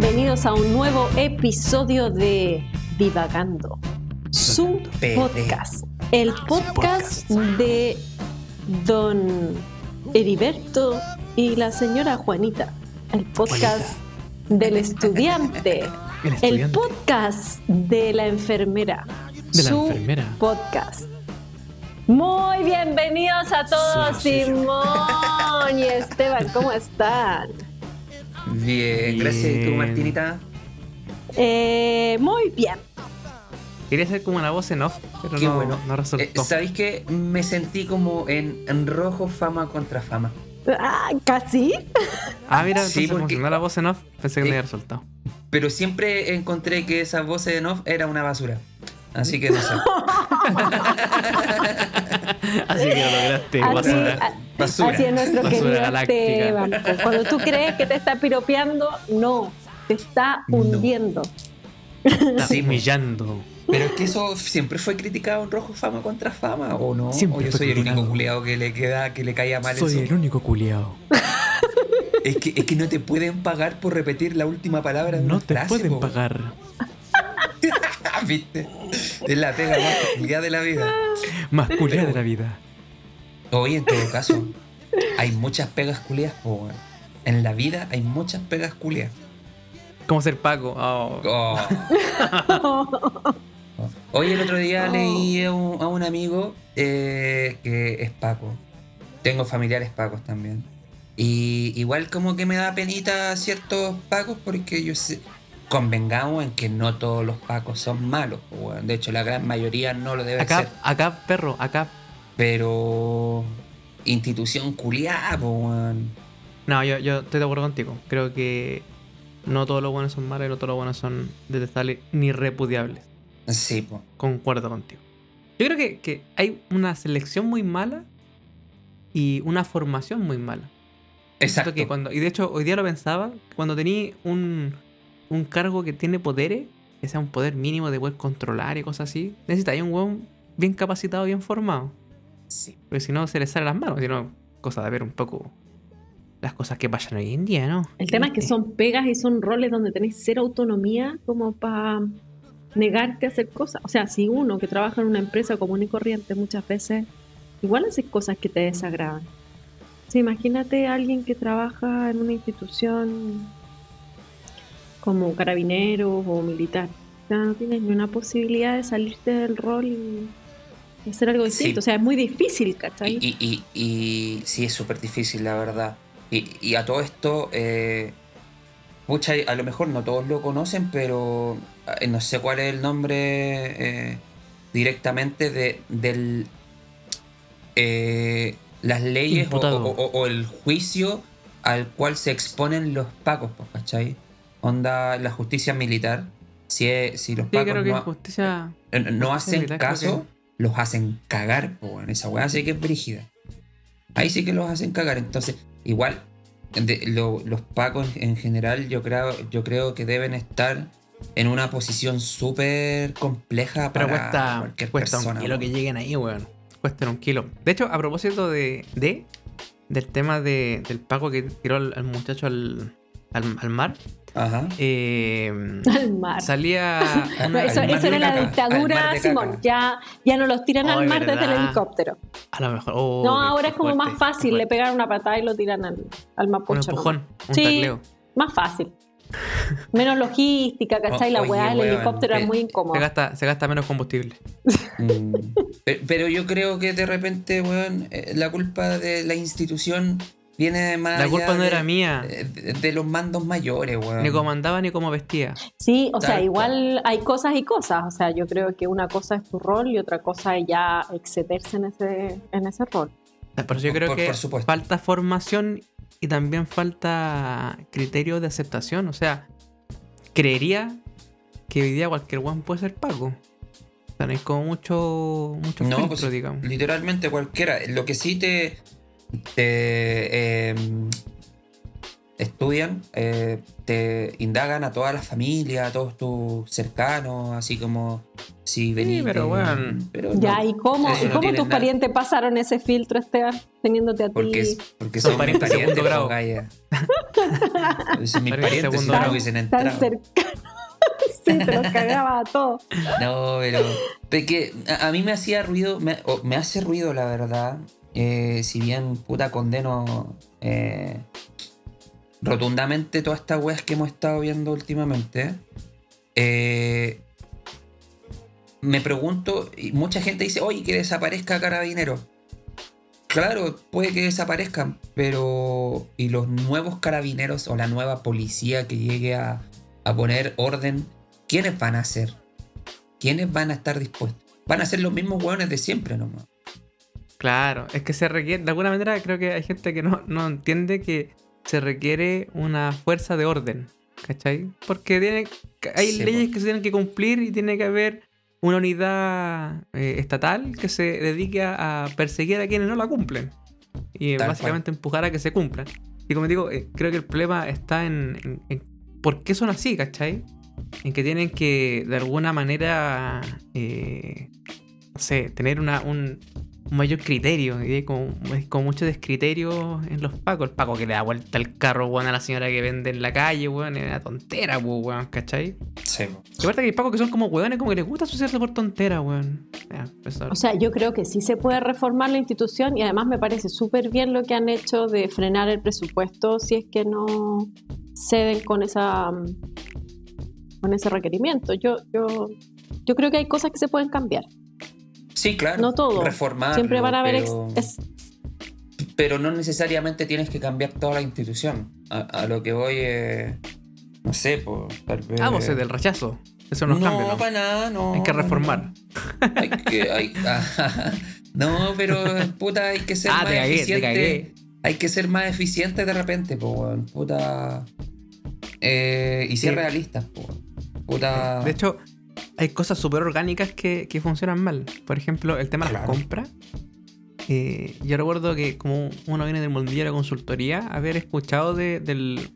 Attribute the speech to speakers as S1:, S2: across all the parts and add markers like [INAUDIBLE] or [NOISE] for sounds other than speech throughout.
S1: bienvenidos a un nuevo episodio de Divagando, su podcast, el podcast de don Heriberto y la señora Juanita, el podcast del [LAUGHS] estudiante,
S2: El
S1: podcast de la enfermera,
S2: De la
S1: su
S2: enfermera.
S1: podcast. Muy bienvenidos a todos. Simón y Esteban, ¿cómo [LAUGHS] están?
S3: Bien, gracias. ¿Y tú. Martinita?
S1: Eh, muy bien.
S2: Quería hacer como una voz en off, pero
S3: Qué
S2: no,
S3: bueno.
S2: no resultó.
S3: Eh, ¿Sabéis que me sentí como en, en rojo fama contra fama?
S1: Ah, ¿Casi?
S2: ah, mira,
S3: Sí, porque-
S2: funcionó la voz en off. Pensé que no
S3: Eh,
S2: había resultado.
S3: Pero siempre encontré que esa voz en off era una basura. Así que no sé. [LAUGHS]
S2: Así que lo lograste,
S1: Así,
S2: basura.
S1: a-
S3: Basura.
S1: así es nuestro
S2: Basura
S1: querido
S2: galáctica.
S1: Esteban. Cuando tú crees que te está piropeando, no, te está
S3: No.
S1: hundiendo.
S2: Está
S3: Sí,
S2: humillando.
S3: Pero es que eso siempre fue criticado en rojo fama contra fama, ¿o no?
S2: Siempre
S3: o yo soy el
S2: criticado.
S3: único culeado que le queda, que le caía mal
S2: Soy
S3: eso.
S2: el único culiao.
S3: Es que, es que no te pueden pagar por repetir la última palabra de
S2: No
S3: una
S2: te
S3: frase,
S2: pueden
S3: po.
S2: pagar. [LAUGHS]
S3: ¿Viste? Es la pega más culiada de la vida.
S2: Más culiao de la vida.
S3: Hoy, en todo caso, hay muchas pegas culiadas, po, weón. En la vida hay muchas pegas culiadas.
S2: ¿Cómo ser Paco? Oh.
S3: Oh. [LAUGHS] Hoy el otro día
S1: Oh.
S3: leí a un, a un amigo eh, que es Paco. Tengo familiares Pacos también. Y igual como que me da penita ciertos Pacos porque yo sé, convengamos en que no todos los Pacos son malos. De hecho, la gran mayoría no lo deben
S2: Acá,
S3: ser.
S2: acá, perro, acá.
S3: Pero institución culiada, weón.
S2: No, yo, yo estoy de acuerdo contigo. Creo que no todos los buenos son malos y no todos los buenos son detestables ni repudiables.
S3: Sí, po.
S2: Concuerdo contigo. Yo creo que, que hay una selección muy mala y una formación muy mala.
S3: Exacto.
S2: que cuando, y de hecho, hoy día lo pensaba, cuando tenía un, un cargo que tiene poderes, que sea un poder mínimo de poder controlar y cosas así, necesitáis un weón bien capacitado, bien formado.
S3: Sí.
S2: Porque si no, se le sale las manos. Si no, cosa de ver un poco las cosas que pasan hoy en día, ¿no?
S1: El tema es que son pegas y son roles donde tenés cero autonomía como para negarte a hacer cosas. O sea, si uno que trabaja en una empresa común y corriente muchas veces, igual hace cosas que te desagradan. Sí, imagínate a alguien que trabaja en una institución como carabinero o militar. O sea, no tienes ni una posibilidad de salirte del rol y hacer algo
S3: Sí.
S1: distinto. O sea, es muy difícil, ¿cachai?
S3: Y, y, y, y sí, es súper difícil, la verdad. Y, y a todo esto, eh, a lo mejor no todos lo conocen, pero eh, no sé cuál es el nombre eh, directamente de, del. eh, las leyes o,
S2: Imputado.
S3: o- o- o el juicio al cual se exponen los pacos, pues, ¿cachai? Onda la justicia militar. Si, es- si los
S2: Sí,
S3: pacos
S2: creo que
S3: no,
S2: justicia.
S3: no- no
S2: Justicia
S3: hacen
S2: militar,
S3: caso, los hacen cagar, po, esa weá sí que es brígida. Ahí sí que los hacen cagar. Entonces, igual, de- lo- los pacos en, en general, yo creo, yo creo que deben estar en una posición súper compleja
S2: Pero
S3: para
S2: cuesta,
S3: cualquier
S2: cuesta
S3: persona.
S2: un kilo que lleguen ahí, weón. Cuesta un kilo. De hecho, a propósito de. de del tema de, del pago que tiró al, al muchacho al, al, al mar,
S3: Ajá.
S2: eh,
S1: Al mar.
S2: salía. [LAUGHS]
S1: No,
S3: al
S1: eso,
S3: mar
S1: eso
S3: de
S1: era la
S3: caca,
S1: dictadura. Simón. Ya, ya no los tiran
S2: Ay,
S1: al mar desde el helicóptero.
S2: A lo mejor. oh,
S1: no, ahora es como
S2: fuerte,
S1: más fácil. Le pegan una patada y lo tiran al, al
S2: Un
S1: mapocho.
S2: empujón, un
S1: Sí.
S2: tacleo.
S1: Más fácil. Menos logística, ¿cachai? La
S3: Oye,
S1: weá del helicóptero es
S3: eh,
S1: muy
S2: Se
S1: incómoda.
S2: gasta, se gasta menos combustible.
S3: Mm. Pe- Pero yo creo que de repente, weón, eh, la culpa de la institución viene más.
S2: La culpa no
S3: de-
S2: era mía.
S3: de, de los mandos mayores, weón.
S2: Ni cómo andaba ni cómo vestía.
S1: Sí, o sea, igual hay cosas y cosas. O sea, yo creo que una cosa es tu rol y otra cosa es ya excederse en ese, en ese rol.
S2: Por eso yo creo
S3: Por-
S2: que
S3: por
S2: falta formación y también falta criterio de aceptación. O sea, creería que hoy día cualquier one puede ser pago. O sea, no hay como mucho, mucho
S3: No,
S2: filtro,
S3: pues,
S2: digamos.
S3: literalmente cualquiera. Lo que sí te. Te, eh, estudian, eh, te indagan a todas las familias, a todos tus cercanos, así como si venís.
S2: pero bueno.
S3: pero no,
S1: Ya, ¿y cómo,
S3: eso
S1: ¿y
S3: no
S1: cómo tus
S3: nada.
S1: parientes pasaron ese filtro, Esteban, teniéndote a ti?
S3: Porque, porque
S2: Son
S3: son,
S2: parientes de segundo grado.
S3: Son [LAUGHS] mis
S2: Parientes segundo grado.
S3: no hubiesen
S1: Tan
S3: entrado.
S1: cercano. [LAUGHS] sí, te los cagaba a todos. [LAUGHS]
S3: No, pero. De que a, a mí me hacía ruido, me hace ruido, la verdad. Eh, si bien puta condeno eh, rotundamente todas estas weas que hemos estado viendo últimamente. eh, me pregunto, y mucha gente dice, oye, que desaparezca Carabinero. Claro, puede que desaparezcan, pero. ¿Y los nuevos carabineros o la nueva policía que llegue a, a poner orden? ¿Quiénes van a ser? ¿Quiénes van a estar dispuestos? Van a ser los mismos hueones de siempre nomás.
S2: Claro, es que se requiere, de alguna manera creo que hay gente que no, no entiende que se requiere una fuerza de orden, ¿cachai? Porque tiene, hay
S3: Sí,
S2: leyes que se tienen que cumplir y tiene que haber una unidad eh, estatal que se dedique a, perseguir a quienes no la cumplen y
S3: Tal
S2: básicamente empujar a que se cumplan. Y como digo, eh, creo que el problema está en, en- en por qué son así, ¿cachai? En que tienen que de alguna manera, eh, no sé, tener una, un, un mayor criterio. Y hay como, hay como mucho descriterio en los pacos. El paco que le da vuelta el carro, weón, a la señora que vende en la calle, weón, es una tontera, weón, ¿cachai?
S3: Sí.
S2: Y aparte que hay pacos que son como weones, como que les gusta asociarse por tontera, weón. Ya,
S1: O sea, yo creo que sí se puede reformar la institución y además me parece súper bien lo que han hecho de frenar el presupuesto si es que no ceden con esa con ese requerimiento. Yo, yo, yo creo que hay cosas que se pueden cambiar.
S3: Sí, claro.
S1: No todo.
S3: Reformarlo,
S1: Siempre van a haber ex-
S3: pero,
S1: es-
S3: pero no necesariamente tienes que cambiar toda la institución. A, a lo que voy. No sé, pues tal vez.
S2: Ah, vos es del rechazo. Eso no es cambio, ¿no?
S3: para nada, no.
S2: Hay que reformar.
S3: no. Hay que. hay- ah, [LAUGHS] no, pero puta, hay que ser
S2: Ah,
S3: más
S2: te cagué, te
S3: eficiente.
S2: cagué.
S3: Hay que ser más eficiente de repente, weón. Puta. Eh, y ser
S2: Sí.
S3: realistas, pues. Puta.
S2: De hecho, hay cosas súper orgánicas que, que funcionan mal. Por ejemplo, el tema de las
S3: Claro.
S2: compras. Eh, yo recuerdo que como uno viene del mundillo de la consultoría, haber escuchado de, del-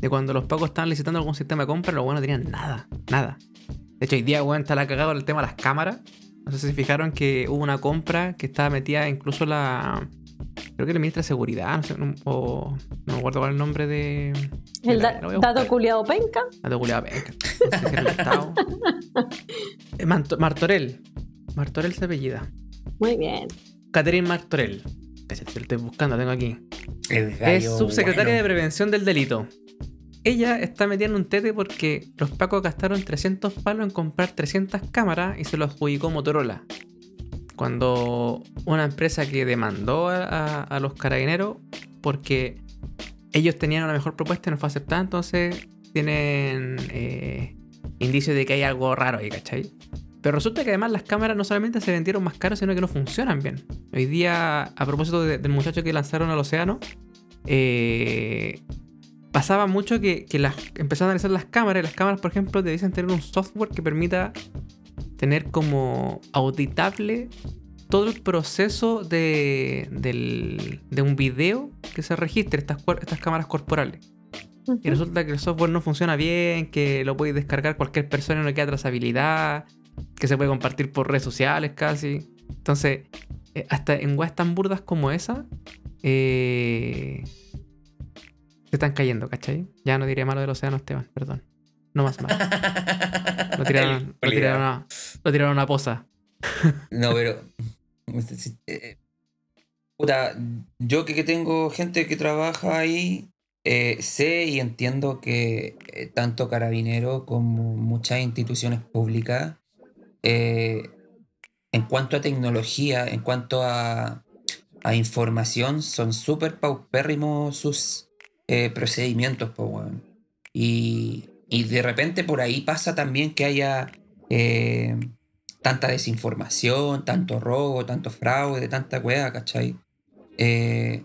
S2: de cuando los pacos estaban licitando algún sistema de compra, los buenos no tenían nada, nada. De hecho, hoy día, weón, está la cagado el tema de las cámaras. No sé si se fijaron que hubo una compra que estaba metida incluso la... Creo que la ministra de Seguridad, no sé, no, o, no me acuerdo cuál es el nombre de...
S1: el
S2: la-
S1: da- dato culiado penca.
S2: La de culiao penca. No sé si el Estado. [LAUGHS] Eh, Martorell. Martorell se apellida.
S1: Muy bien.
S2: Catherine Martorell. Cállate, lo estoy buscando, tengo aquí.
S3: el
S2: Es subsecretaria de. Prevención del Delito. Ella está metida en un tete porque los pacos gastaron 300 palos en comprar 300 cámaras y se lo adjudicó Motorola. Cuando una empresa que demandó a, los carabineros porque ellos tenían una mejor propuesta y no fue aceptada, entonces tienen eh, indicios de que hay algo raro ahí, ¿cachai? Pero resulta que además las cámaras no solamente se vendieron más caras, sino que no funcionan bien. Hoy día, a propósito de- del muchacho que lanzaron al océano, eh, pasaba mucho que, que empezaron a analizar las cámaras. las cámaras, por ejemplo, te tener un software que permita tener como auditable todo el proceso de, del- de un video que se registre, estas, estas cámaras corporales. Y resulta que el software no funciona bien, que lo puede descargar cualquier persona y no queda trazabilidad, que se puede compartir por redes sociales casi. Entonces, eh, hasta en weas tan burdas como esa, eh, se están cayendo, ¿cachai? Ya no diré malo del océano, Esteban, perdón. No más [LAUGHS] malo. Lo tiraron, lo tiraron, a, lo tiraron a una poza. [LAUGHS]
S3: No, pero. eh, Puta, yo que, que tengo gente que trabaja ahí, eh, sé y entiendo que eh, tanto Carabinero como muchas instituciones públicas, eh, en cuanto a tecnología, en cuanto a, a información, son súper paupérrimos sus procedimientos, pues. Y, y de repente por ahí pasa también que haya eh, tanta desinformación, tanto robo, tanto fraude, tanta weá, ¿cachai? Eh,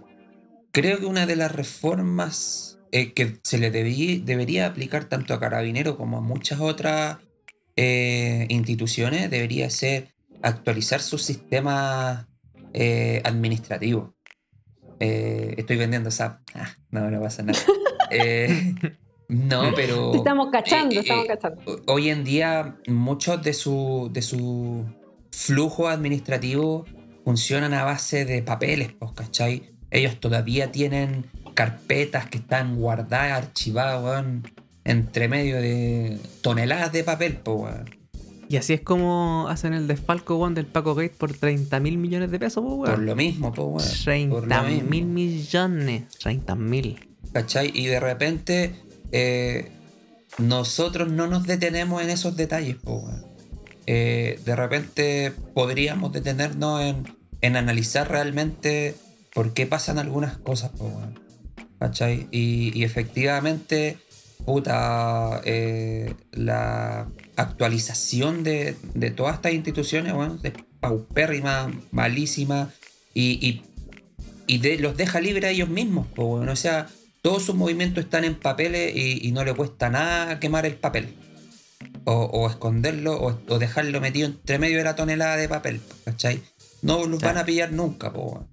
S3: creo que una de las reformas eh, que se le debí- debería aplicar tanto a Carabinero como a muchas otras instituciones debería ser actualizar sus sistemas administrativos. Estoy vendiendo SAP. Ah, no, no pasa nada. [LAUGHS] No, pero. [LAUGHS]
S1: Estamos cachando,
S3: eh, eh,
S1: estamos cachando.
S3: Hoy en día, muchos de su, de su flujo administrativo funcionan a base de papeles, pues, ¿cachai? Ellos todavía tienen carpetas que están guardadas, archivadas, weón, entre medio de toneladas de papel, pues, weón.
S2: Y así es como hacen el desfalco, weón, del Paco Gate por 30 mil millones de pesos, pues,
S3: Por
S2: weón.
S3: lo mismo, pues, weón.
S2: 30
S3: mismo.
S2: mil millones. 30 mil.
S3: ¿Cachai? Y de repente eh, nosotros no nos detenemos en esos detalles. Eh, de repente podríamos detenernos en, analizar realmente por qué pasan algunas cosas. ¿Cachai? Y, efectivamente, eh, la actualización de, todas estas instituciones, weón, es paupérrima, malísima, y, de- los deja libres a ellos mismos. sea, todos sus movimientos están en papeles y, y no le cuesta nada quemar el papel. O, o esconderlo o, o dejarlo metido entre medio de la tonelada de papel. ¿Cachai? No los van a pillar nunca, po.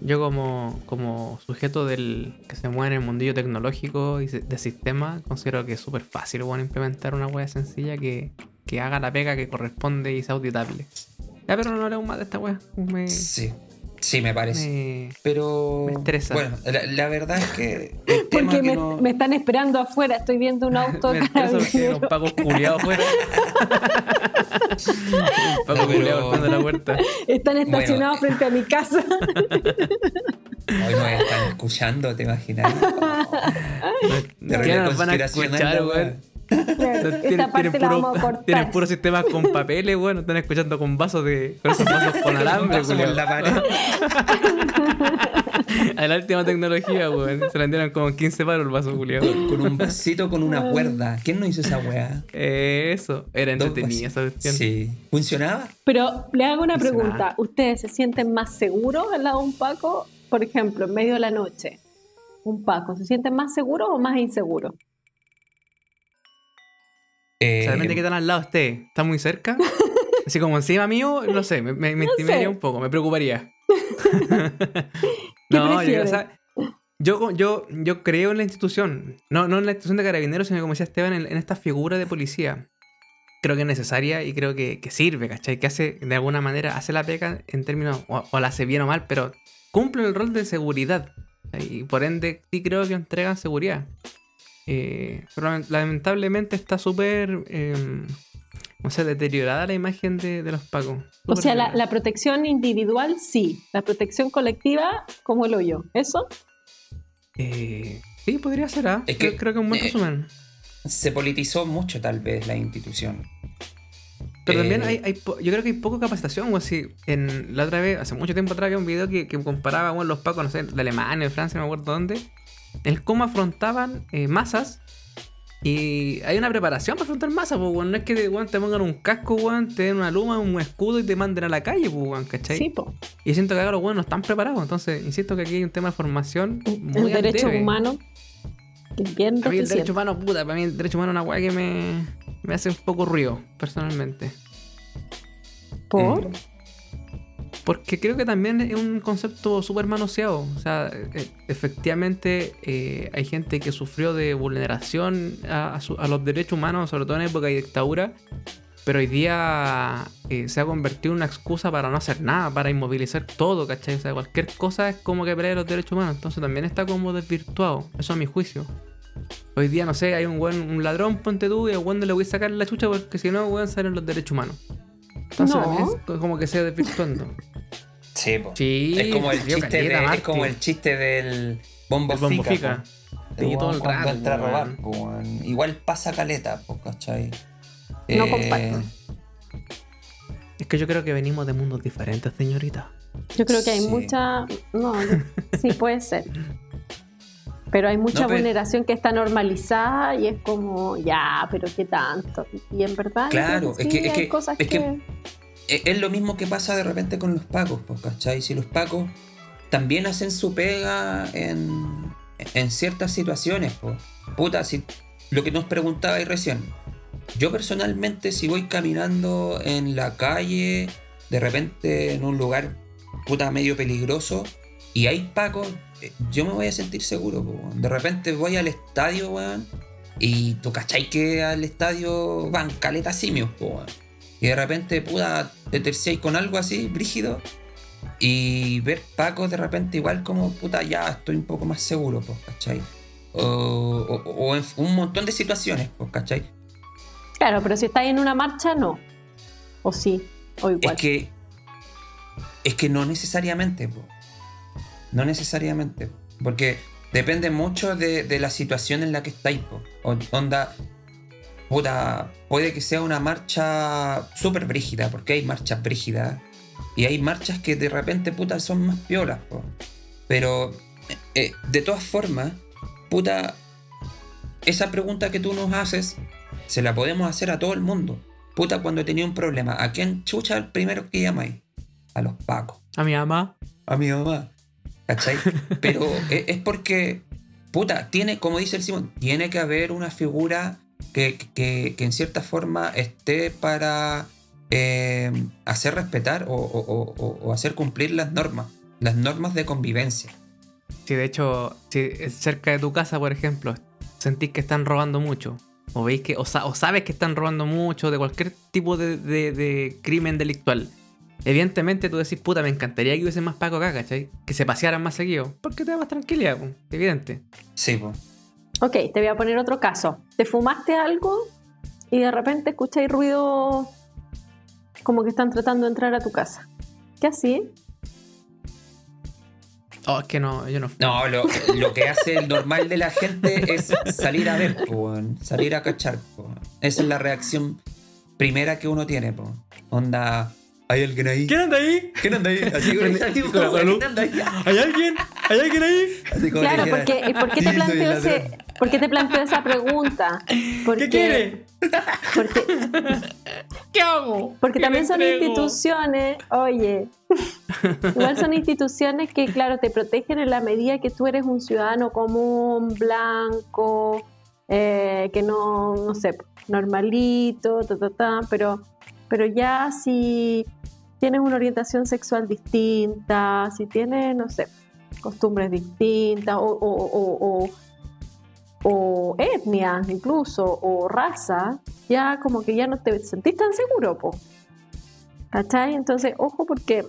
S2: Yo como, como sujeto del que se mueve en el mundillo tecnológico y de sistema, considero que es súper fácil bueno, implementar una wea sencilla que, que haga la pega que corresponde y sea auditable. Ya, pero no hablemos más de esta wea. Me,
S3: Sí, sí, me parece.
S2: me-
S3: Pero.
S2: me estresa.
S3: Bueno, la, la verdad es que. [LAUGHS] El tema
S1: Porque
S3: que
S1: me,
S3: no-
S1: me están esperando afuera, estoy viendo un [LAUGHS] auto
S2: me estresa porque hay unos
S1: carabinero.
S2: pacos culiados afuera. Un [LAUGHS] paco
S3: No, pero-
S2: culiado golpeando la puerta.
S1: Están estacionados
S3: Bueno,
S1: frente a mi casa.
S3: Hoy nos están escuchando, ¿te imaginas?
S2: ¿Qué nos van a escuchar, weón?
S1: Esta
S2: Tienen,
S1: parte
S2: tienen
S1: la
S2: puro,
S1: vamos a cortar.
S2: tienen puros sistemas con papeles, bueno, están escuchando con vasos de. con esos vasos [LAUGHS] con alambre, culiao.
S3: la pared. [LAUGHS]
S2: A la última tecnología, weón. Se la vendieron como 15 palos el vaso, culiado.
S3: Con un vasito con una cuerda. ¿Quién no hizo esa weá?
S2: Eso, era entretenida esa cuestión.
S3: Sí. ¿Funcionaba?
S1: Pero le hago una pregunta. ¿Ustedes se sienten más seguros al lado de un Paco? Por ejemplo, en medio de la noche. Un Paco, ¿se sienten más seguros o más inseguros?
S3: Eh,
S2: O sea, depende de qué tan al lado esté. ¿Está muy cerca? [LAUGHS] Así como encima mío, no sé, me, me, me
S1: No
S2: intimidaría
S1: sé.
S2: un poco, me preocuparía. [LAUGHS] [LAUGHS]
S1: ¿Qué
S2: no, yo, o sea, yo, yo, yo creo en la institución. No, no en la institución de carabineros, sino como decía Esteban, en, en esta figura de policía. Creo que es necesaria y creo que, que sirve, ¿cachai? Que hace, de alguna manera, hace la pega en términos, o, o la hace bien o mal, pero cumple el rol de seguridad. Y por ende, sí creo que entregan seguridad. Eh, pero lamentablemente está súper, eh, no sé, deteriorada la imagen de, de los pacos.
S1: O sea, la, protección individual sí, la protección colectiva como el hoyo. ¿Eso?
S2: Eh, sí, podría ser, ¿ah?
S3: Es que,
S2: Creo, creo que es un buen
S3: eh,
S2: resumen.
S3: Se politizó mucho, tal vez, la institución.
S2: Pero también
S3: eh,
S2: hay, hay yo creo que hay poca capacitación, o así. En la otra vez, hace mucho tiempo atrás, había un video que, que comparaba bueno, los pacos, no sé, de Alemania, de Francia, no me acuerdo dónde, el cómo afrontaban eh, masas. Y hay una preparación para afrontar masas, pues, weón. No es que te pongan un casco, weón, te den una luma, un escudo y te manden a la calle, pues, weón, ¿cachai?
S1: Sí, po.
S2: Y siento que acá los weones no están preparados. Entonces, insisto que aquí hay un tema de formación.
S1: El
S2: Muy al
S1: derecho
S2: debe.
S1: humano bien
S2: A mí el derecho humano, puta, para mí el derecho humano es una weá que me, me hace un poco ruido, personalmente.
S1: ¿Por?
S3: Mm.
S2: Porque creo que también es un concepto súper manoseado. O sea, eh, efectivamente eh, hay gente que sufrió de vulneración a, los derechos humanos, sobre todo en época de dictadura. Pero hoy día eh, se ha convertido en una excusa para no hacer nada, para inmovilizar todo, ¿cachai? O sea, cualquier cosa es como que pelea los derechos humanos. Entonces también está como desvirtuado. Eso a mi juicio. Hoy día, no sé, hay un buen ladrón, ponte tú, y a no le voy a sacar la chucha porque si no, weón, salen los derechos humanos. Entonces
S1: No.
S2: es como que se va desvirtuando.
S3: Sí.
S2: Sí,
S3: es como el chiste de- es como el chiste del bombo
S2: El bombo
S3: fica,
S2: fica.
S3: po.
S2: Sí,
S3: El
S2: todo el rato,
S3: entra a robar. Igual pasa caleta, po, ¿cachai?
S1: No
S3: Eh,
S1: comparto.
S2: Es que yo creo que venimos de mundos diferentes, señorita.
S1: Yo creo que hay
S3: Sí.
S1: mucha. No, [LAUGHS] sí puede ser. Pero hay mucha
S3: No, pero-
S1: vulneración que está normalizada y es como, ya, pero qué tanto. Y en verdad,
S3: Claro, es
S1: sí,
S3: que- es
S1: hay
S3: que-
S1: cosas
S3: es
S1: que.
S3: que- Eh, Es lo mismo que pasa de repente con los pacos, po, ¿cachai? Si los pacos también hacen su pega en, en ciertas situaciones, po. Puta, si lo que nos preguntabais recién. Yo personalmente, si voy caminando en la calle, de repente en un lugar puta medio peligroso, y hay pacos, eh, yo me voy a sentir seguro, po, weón. De repente voy al estadio, weón, y tú cachai que al estadio van caletas simios, po, weón. Y de repente, puta, te terciáis con algo así, brígido. Y ver pacos de repente igual como, puta, ya estoy un poco más seguro, pues, ¿cachai? O, o- o en un montón de situaciones, pues, ¿cachai?
S1: Claro, pero si estás en una marcha, no. O sí, o
S3: Es
S1: igual.
S3: que. Es que no necesariamente, po. No necesariamente. Porque depende mucho de, de la situación en la que estáis, Onda. Puta. Puede que sea una marcha súper brígida, porque hay marchas brígidas. Y hay marchas que de repente, puta, son más piolas, po. Pero. eh, de todas formas, puta. Esa pregunta que tú nos haces, se la podemos hacer a todo el mundo. Puta, cuando tenía un problema, ¿a quién chucha el primero que llamáis? A los pacos.
S2: A mi mamá.
S3: A mi mamá. ¿Cachai? [LAUGHS] Pero es, es porque, puta, tiene, como dice el Simón, tiene que haber una figura que, que- que en cierta forma esté para eh, hacer respetar o, o- o- o- o hacer cumplir las normas. Las normas de convivencia.
S2: Si de hecho, si es cerca de tu casa, por ejemplo, sentís que están robando mucho, o veis que, o, sa- o sabes que están robando mucho de cualquier tipo de, de- de crimen delictual, evidentemente tú decís, puta, me encantaría que hubiese más Paco acá, ¿cachai? Que se pasearan más seguido, porque te da más tranquilidad, po, evidente.
S3: Sí, pues.
S1: Ok, te voy a poner otro caso. Te fumaste algo y de repente escucháis ruido como que están tratando de entrar a tu casa. ¿Qué así?
S2: Oh, es que no, yo no.
S3: No, lo, lo que hace el normal de la gente es salir a ver, po, salir a cachar. po. Esa es la reacción primera que uno tiene. Po. Onda, ¿hay alguien ahí?
S2: anda ahí?
S3: ¿Quién anda ahí? Así con
S2: Con la.
S3: ¿quién anda ahí?
S2: ¿Hay alguien? ¿Hay alguien ahí?
S3: Así como
S1: Claro,
S3: que
S1: porque,
S3: dijera,
S1: ¿y ¿por qué
S3: "Sí,
S1: te planteo ese,
S3: ladrón".
S1: por qué te planteo esa pregunta? Porque,
S2: ¿Qué quiere?
S1: Porque,
S2: ¿Qué hago?
S1: porque
S2: ¿Qué
S1: también son
S2: entrego?
S1: instituciones, oye, igual son instituciones que, claro, te protegen en la medida que tú eres un ciudadano común, blanco, eh, que no, no sé, normalito, ta, ta, ta, pero, pero ya si tienes una orientación sexual distinta, si tienes, no sé, costumbres distintas o, o, o- o- o etnia incluso, o raza, ya como que ya no te sentís tan seguro, po. ¿Cachai? Entonces, ojo porque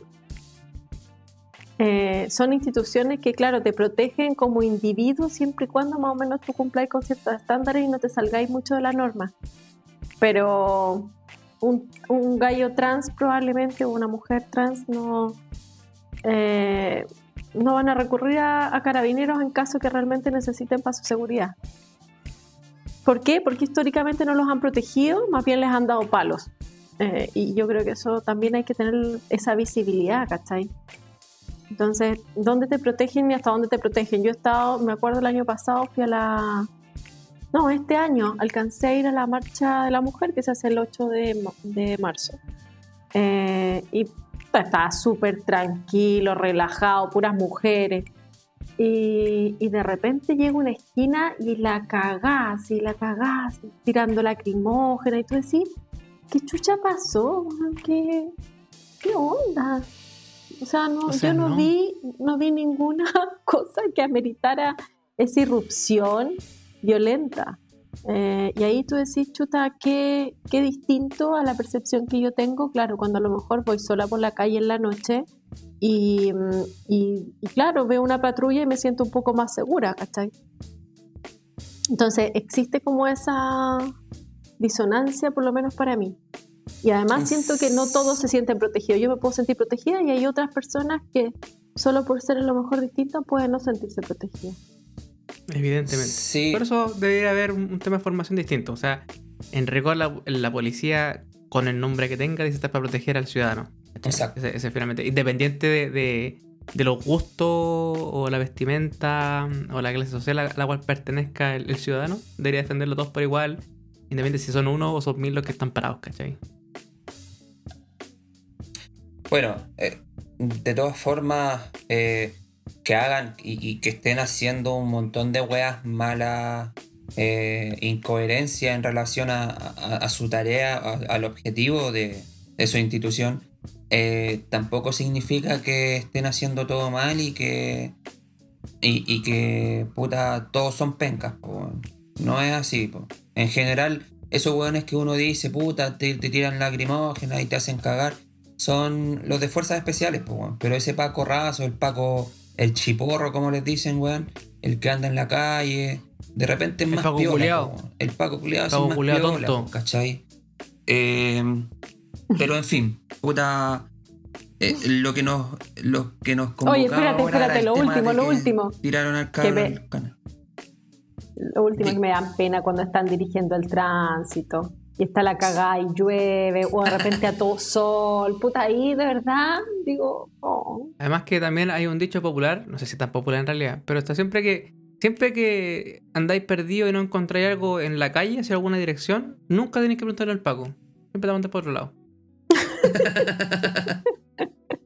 S1: eh, son instituciones que, claro, te protegen como individuo siempre y cuando más o menos tú cumpláis con ciertos estándares y no te salgáis mucho de la norma. Pero un, un gallo trans probablemente o una mujer trans no, eh, no van a recurrir a, carabineros en caso que realmente necesiten para su seguridad. ¿Por qué? Porque históricamente no los han protegido, más bien les han dado palos. Eh, y yo creo que eso también hay que tener esa visibilidad, ¿cachai? Entonces, ¿dónde te protegen y hasta dónde te protegen? Yo he estado, me acuerdo el año pasado, fui a la... No, este año alcancé a ir a la marcha de la mujer que se hace el 8 de, de marzo. Eh, y pues, estaba súper tranquilo, relajado, puras mujeres. Y, y de repente llega una esquina y la cagás, y la cagás, tirando lacrimógena, y tú decís, ¿qué chucha pasó? ¿Qué, qué onda? O sea, no,
S2: O sea,
S1: yo no,
S2: no.
S1: vi, no vi ninguna [LAUGHS] cosa que ameritara esa irrupción violenta. Eh, y ahí tú decís, chuta, qué, qué distinto a la percepción que yo tengo, claro, cuando a lo mejor voy sola por la calle en la noche y, mm, y- y claro, veo una patrulla y me siento un poco más segura, ¿cachai? Entonces, existe como esa disonancia, por lo menos para mí. Y además siento que no todos se sienten protegidos. Yo me puedo sentir protegida y hay otras personas que solo por ser a lo mejor distintas pueden no sentirse protegidas.
S2: Evidentemente.
S3: Sí.
S2: Por eso debería haber un, tema de formación distinto. O sea, en rigor la, la policía, con el nombre que tenga, dice estar para proteger al ciudadano.
S3: Exacto.
S2: Ese, ese finalmente. Independiente de, de- de los gustos o la vestimenta o la clase social a la cual pertenezca el, el ciudadano, debería defenderlos todos por igual. Independiente si son uno o son mil los que están parados, ¿cachai?
S3: Bueno, eh, de todas formas, eh, que hagan y, que estén haciendo un montón de weas malas, eh, incoherencia en relación a, su tarea, al objetivo de, su institución, eh, tampoco significa que estén haciendo todo mal y que. Y, que, puta, todos son pencas, po. No es así, po. En general, esos weones que uno dice, puta, te, te tiran lacrimógenas y te hacen cagar, son los de fuerzas especiales, po. Pero ese Paco Razo, el Paco, el chiporro, como les dicen, weón, el que anda en la calle, de repente es
S2: El
S3: más
S2: Paco
S3: piola, weón. El Paco culiado es
S2: Paco
S3: más
S2: culiao
S3: piola,
S2: tonto.
S3: ¿cachai? Eh, pero en fin, puta. eh, lo que nos lo que nos convocaba
S1: Oye, espérate, espérate, lo último, lo último.
S3: Tiraron al canal.
S1: Lo último
S3: Sí.
S1: que me dan pena cuando están dirigiendo el tránsito y está la cagada y llueve o de repente a todo sol. Puta, ahí de verdad digo, oh.
S2: Además que también hay un dicho popular, no sé si tan popular en realidad, pero está siempre que siempre que andáis perdido y no encontráis algo en la calle hacia alguna dirección, nunca tenéis que preguntarle al Paco. Siempre te mandas por otro lado. [LAUGHS]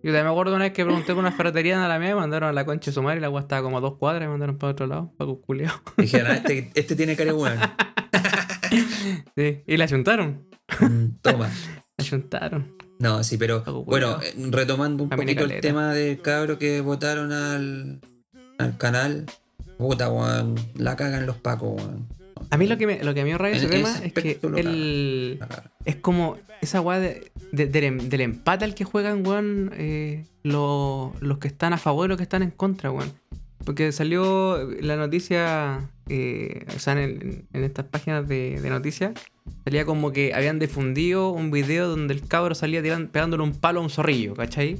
S2: Yo también me acuerdo una vez que pregunté por una ferretería en la mía, me mandaron a la concha de su madre y la agua estaba como a dos cuadras y me mandaron para otro lado, Paco culiao.
S3: Dijeron, "Ah, este, este tiene cara weón. [LAUGHS] [LAUGHS]
S2: Sí, y la ayuntaron.
S3: Mm, Toma. [LAUGHS]
S2: La ayuntaron.
S3: No, sí, pero bueno, eh, retomando un poquito el tema del cabro que votaron al, al canal. Puta, weón. La cagan los pacos, weón.
S2: A mí lo que me, lo que a mí me rabia ese tema es que el, es como esa weá de, de- del, em- del empate al que juegan, weón, eh, lo- los que están a favor y los que están en contra, weón. Porque salió la noticia, eh, o sea, en, en estas páginas de, de noticias, salía como que habían difundido un video donde el cabro salía pegándole un palo a un zorrillo, ¿cachai?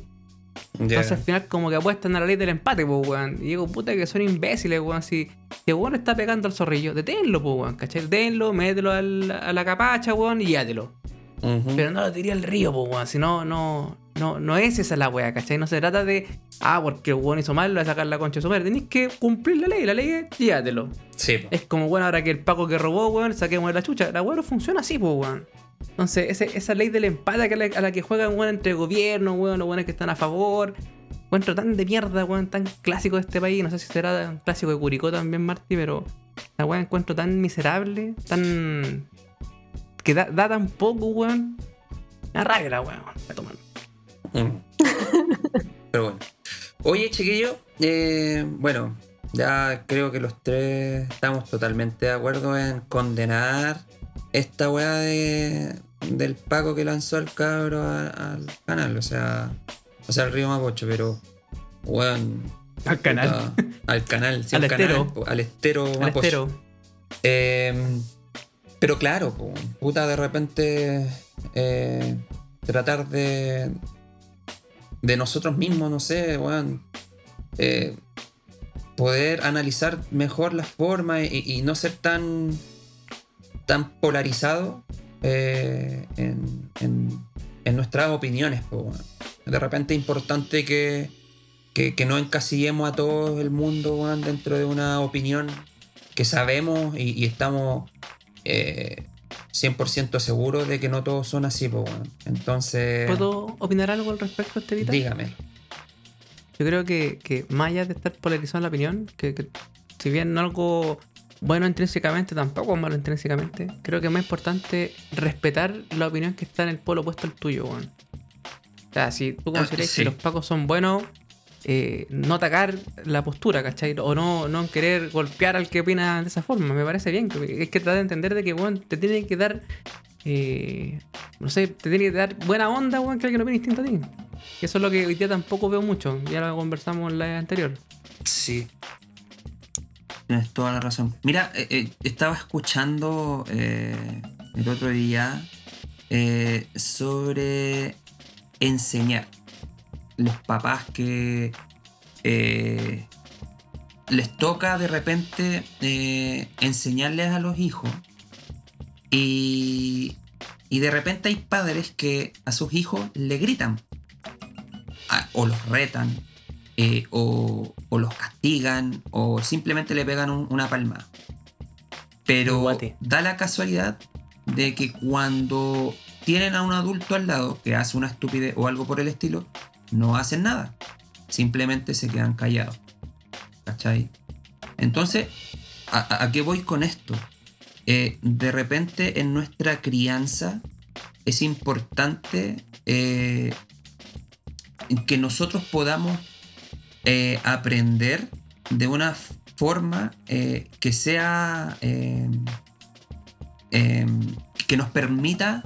S2: Entonces al final como que apuestan a la ley del empate, pues, weón. Y digo, puta que son imbéciles, weón. Si, si el weón está pegando al zorrillo, deténlo, pues, weón, ¿cachai? Deténlo, mételo al- a la capacha, weón, y llévatelo.
S3: Ujú.
S2: Pero no lo tiré al río, pues, weón. Si no, no, no, no es esa la weá, ¿cachai? No se trata de, ah, porque el weón hizo mal, lo voy a sacar la concha de su madre. Tenéis que cumplir la ley, la ley es llévatelo.
S3: Sí, po.
S2: Es como, bueno, ahora que el Paco que robó, weón, saquemos la chucha. La weá no funciona así, pues, weón. Entonces, ese- esa ley del empate que a la, a la que juegan, weón, entre gobierno, weón, los weones que están a favor. Encuentro tan de mierda, weón, tan clásico de este país. No sé si será un clásico de Curicó también, Marty, pero la weá encuentro tan miserable, tan. que da, da tan poco, weón. Me la weón. La toman.
S3: Mm. Pero bueno. Oye, chiquillo, eh, bueno, ya creo que los tres estamos totalmente de acuerdo en condenar esta weá de, del Paco que lanzó al cabro al canal, o sea, o sea, al río Mapocho, pero, weón,
S2: Al canal.
S3: puta, al canal, sí, [LAUGHS]
S2: Al
S3: canal, al estero
S2: Al
S3: Mapocho.
S2: estero.
S3: Eh, pero claro, puta, de repente eh, tratar de de nosotros mismos, no sé, weón, eh, poder analizar mejor las formas y, no ser tan tan polarizado eh, en, en- nuestras opiniones. weón. De repente es importante que, que, que no encasillemos a todo el mundo dentro de una opinión que sabemos y, y estamos eh, 100% seguros de que no todos son así. po, weón. Entonces,
S2: ¿Puedo opinar algo al respecto, Estevita?
S3: dígame.
S2: Yo creo que, que más allá de estar polarizado en la opinión, que, que si bien no algo bueno intrínsecamente, tampoco es malo intrínsecamente, creo que es más importante respetar la opinión que está en el polo opuesto al tuyo, weón. O sea, si tú consideras
S3: sí.
S2: que los pacos son buenos, eh, no atacar la postura, ¿cachai? O no, no querer golpear al que opina de esa forma, me parece bien. Es que tratar de entender de que, weón, te tienen que dar, eh, no sé, te tiene que dar buena onda, weón, que alguien opine distinto a ti. Eso es lo que hoy día tampoco veo mucho. Ya lo conversamos en la anterior.
S3: Sí. Tienes toda la razón. Mira, eh, estaba escuchando el otro día sobre enseñar. Los papás que eh, les toca de repente eh, enseñarles a los hijos. Y, y de repente hay padres que a sus hijos le gritan. a- o los retan eh, o, o los castigan o simplemente le pegan un- una palma. Pero
S2: guate.
S3: da la casualidad de que cuando tienen a un adulto al lado que hace una estupidez o algo por el estilo, no hacen nada. Simplemente se quedan callados. ¿Cachai? Entonces, ¿a, qué voy con esto? Eh, de repente en nuestra crianza es importante eh, que nosotros podamos eh, aprender de una forma que sea que nos permita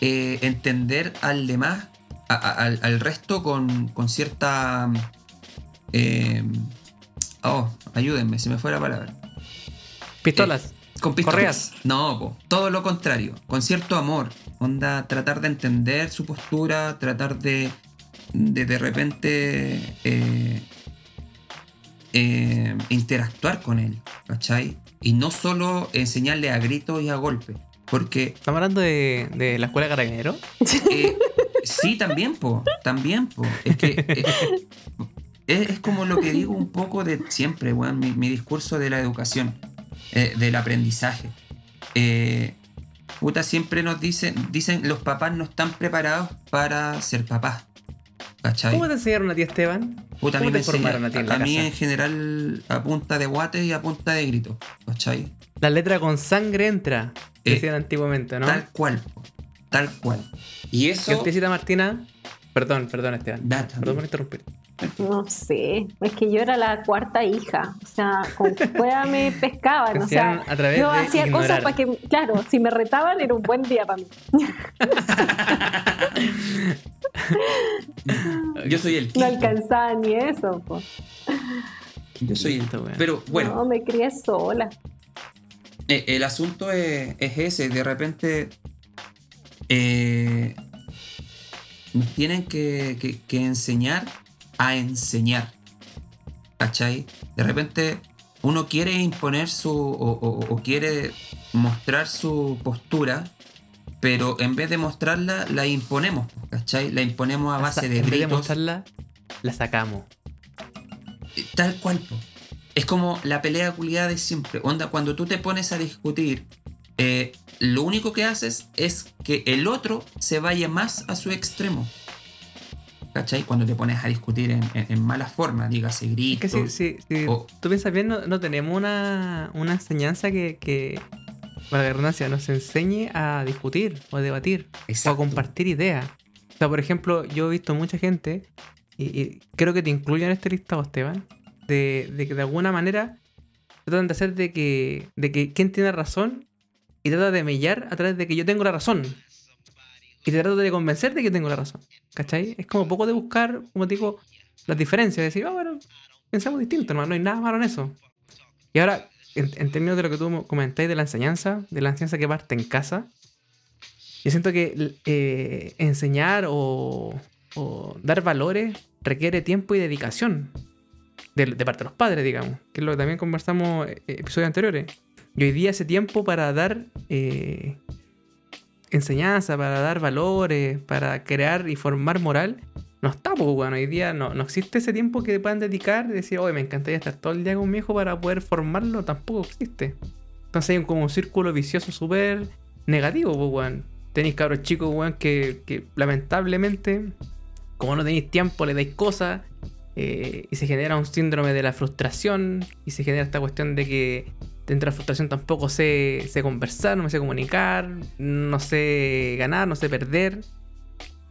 S3: entender al demás, al, resto con, con cierta em, oh, ayúdenme, se me fue la palabra.
S2: Pistolas.
S3: con pistolas. No, todo lo contrario. Con cierto amor. Onda, tratar de entender su postura, tratar de de, de repente eh, eh, interactuar con él, ¿cachai? Y no solo enseñarle a gritos y a golpes. Porque.
S2: ¿Estamos hablando de, de la escuela carabinero?
S3: Eh, sí, también, po. También, po. Es que. es, como lo que digo un poco de siempre, weón, mi, discurso de la educación, del aprendizaje. puta, siempre nos dicen, dicen, los papás no están preparados para ser papás.
S2: ¿Cómo te enseñaron a ti, Esteban?
S3: Puta, ¿Cómo te informaron a ti en A mí en general a punta de guates y a punta de gritos, ¿cachai?
S2: La letra con sangre entra, eh, decían antiguamente, ¿no?
S3: Tal cual, tal cual. Y eso...
S2: ¿Qué te Martina? Perdón, perdón, Esteban. perdón por interrumpir.
S1: No sé, es que yo era la cuarta hija, o sea, con fuera me pescaban, o sea, yo hacía cosas para que, claro, si me retaban era un buen día para mí.
S3: yo soy el
S1: No alcanzaba ni eso, pues.
S3: Yo soy el Pero bueno.
S1: No, me crié sola.
S3: Eh, el asunto es, ese, de repente eh, nos tienen que enseñar a enseñar. ¿Cachai? De repente uno quiere imponer su o, quiere mostrar su postura, pero en vez de mostrarla, la imponemos, ¿cachai? La imponemos a base de gritos. En vez de
S2: mostrarla, la sacamos.
S3: Tal cual. Es como la pelea culiada de siempre. Onda, cuando tú te pones a discutir, eh, lo único que haces es que el otro se vaya más a su extremo. ¿cachai? Cuando te pones a discutir en, en, mala forma, dígase gritos.
S2: Es que si, tú piensas bien, no, tenemos una, enseñanza que, que, para la redundancia, nos enseñe a discutir o a debatir o a compartir ideas. O sea, por ejemplo, yo he visto mucha gente, y, creo que te incluyo en este listado, Esteban, de, de que de alguna manera tratan de hacer de que, de que quién tiene razón y trata de mellar a través de que yo tengo la razón y trato de convencer de que tengo la razón. ¿Cachai? Es como poco de buscar, como te digo, las diferencias. De decir, oh, bueno, pensamos distinto, no hay nada malo en eso. Y ahora, en, términos de lo que tú comentáis de la enseñanza, de la enseñanza que parte en casa, yo siento que eh, enseñar o, dar valores requiere tiempo y dedicación de, parte de los padres, digamos, que es lo que también conversamos en eh, episodios anteriores. Y hoy día ese tiempo para dar eh, enseñanza, para dar valores, para crear y formar moral, no está, pues, bueno, hoy día no, no existe ese tiempo que puedan dedicar decir, oye, me encantaría estar todo el día con mi hijo para poder formarlo, tampoco existe. Entonces hay como un círculo vicioso súper negativo, pues, bueno. Tenéis cabros chicos, weón, que, que, lamentablemente, como no tenéis tiempo, le dais cosas eh, y se genera un síndrome de la frustración y se genera esta cuestión de que dentro de la frustración tampoco sé, sé conversar, no me sé comunicar, no sé ganar, no sé perder.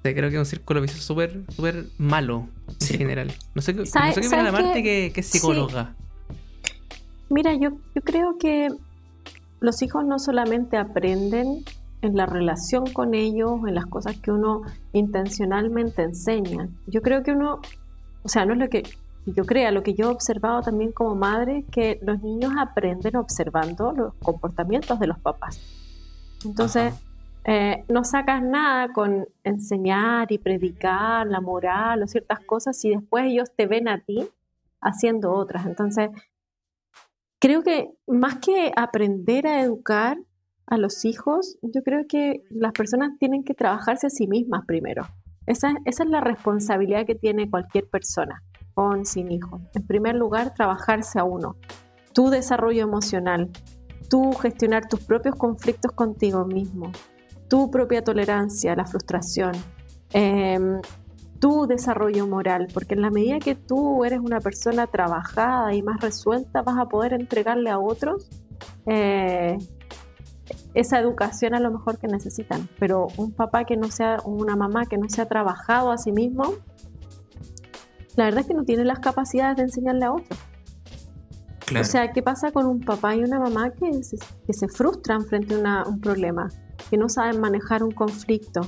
S2: creo que es un círculo vicioso súper súper malo en general. No sé, no sé qué opina la Marte que, es psicóloga.
S1: Mira, yo, yo creo que los hijos no solamente aprenden en la relación con ellos, en las cosas que uno intencionalmente enseña. Yo creo que uno, o sea, no es lo que yo crea, lo que yo he observado también como madre, que los niños aprenden observando los comportamientos de los papás. Entonces, eh, no sacas nada con enseñar y predicar la moral o ciertas cosas si después ellos te ven a ti haciendo otras. Entonces, creo que más que aprender a educar a los hijos, yo creo que las personas tienen que trabajarse a sí mismas primero. Esa, esa es la responsabilidad que tiene cualquier persona con, sin hijos. En primer lugar, trabajarse a uno, tu desarrollo emocional, tú gestionar tus propios conflictos contigo mismo, tu propia tolerancia a la frustración, em, tu desarrollo moral, porque en la medida que tú eres una persona trabajada y más resuelta, vas a poder entregarle a otros eh, esa educación a lo mejor que necesitan. Pero un papá que no sea, una mamá que no se ha trabajado a sí mismo, la verdad es que no tiene las capacidades de enseñarle a otros. O sea, ¿qué pasa con un papá y una mamá que se, que se frustran frente a un problema, que no saben manejar un conflicto,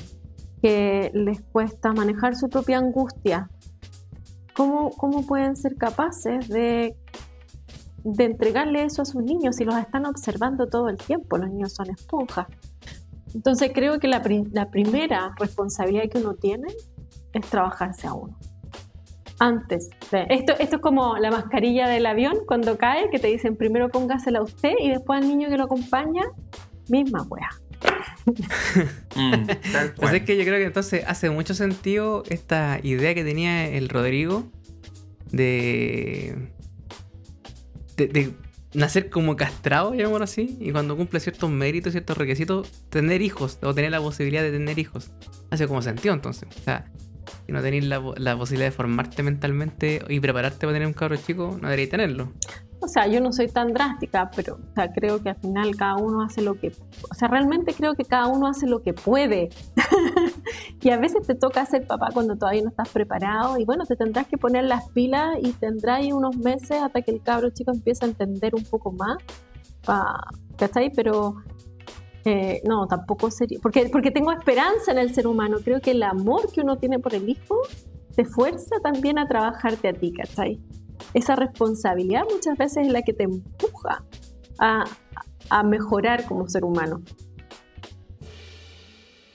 S1: que les cuesta manejar su propia angustia? ¿Cómo, cómo pueden ser capaces de, de entregarle eso a sus niños si los están observando todo el tiempo? Los niños son esponjas. Entonces creo que la, la primera responsabilidad que uno tiene es trabajarse a uno antes. Esto, esto es como la mascarilla del avión cuando cae, que te dicen primero póngasela a usted y después al niño que lo acompaña, misma wea. [LAUGHS]
S2: mm, pues es que yo creo que entonces hace mucho sentido esta idea que tenía el Rodrigo de, de, nacer como castrado, llamémoslo así, y cuando cumple ciertos méritos, ciertos requisitos, tener hijos o tener la posibilidad de tener hijos. Hace como sentido entonces. O sea, y no tenéis la, posibilidad de formarte mentalmente y prepararte para tener un cabro chico, no deberíais tenerlo.
S1: O sea, yo no soy tan drástica, pero o sea, creo que al final cada uno hace lo que... O sea, realmente creo que cada uno hace lo que puede. [LAUGHS] y a veces te toca ser papá cuando todavía no estás preparado y bueno, te tendrás que poner las pilas y tendrás unos meses hasta que el cabro chico empiece a entender un poco más. ¿Cachai? Pero eh, no, tampoco sería. Porque, porque tengo esperanza en el ser humano. Creo que el amor que uno tiene por el hijo te fuerza también a trabajarte a ti, ¿cachai? Esa responsabilidad muchas veces es la que te empuja a, mejorar como ser humano.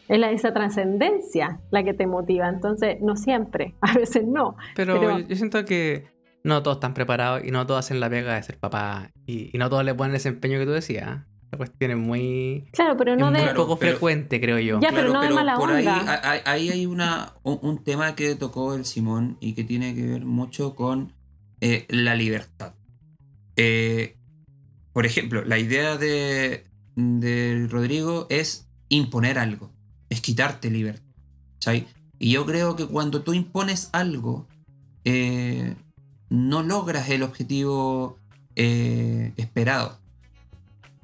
S1: Es la, esa trascendencia la que te motiva. Entonces, no siempre, [LAUGHS] a veces no.
S2: Pero, yo siento que no todos están preparados y no todos hacen la pega de ser papá y, y no todos le ponen ese empeño que tú decías cuestión es muy.
S1: Claro, pero no
S2: de. poco frecuente, creo yo.
S1: Ya, pero no de mala
S3: por
S1: onda.
S3: Ahí, ahí hay una, un, tema que tocó el Simón y que tiene que ver mucho con eh, la libertad. Eh, por ejemplo, la idea de, de Rodrigo es imponer algo, es quitarte libertad. Y yo creo que cuando tú impones algo, eh, no logras el objetivo esperado.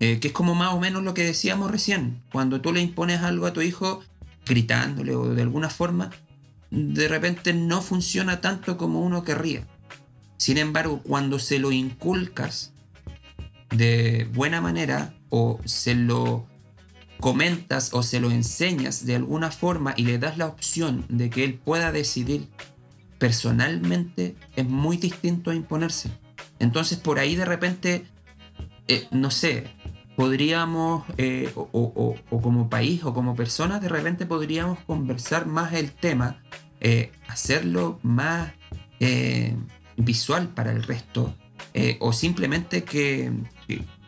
S3: Eh, que es como más o menos lo que decíamos recién. Cuando tú le impones algo a tu hijo, gritándole o de alguna forma, de repente no funciona tanto como uno querría. Sin embargo, cuando se lo inculcas de buena manera o se lo comentas o se lo enseñas de alguna forma y le das la opción de que él pueda decidir personalmente, es muy distinto a imponerse. Entonces por ahí de repente, eh, no sé, podríamos, eh, o, como país o como personas, de repente podríamos conversar más el tema, eh, hacerlo más eh, visual para el resto, o simplemente que,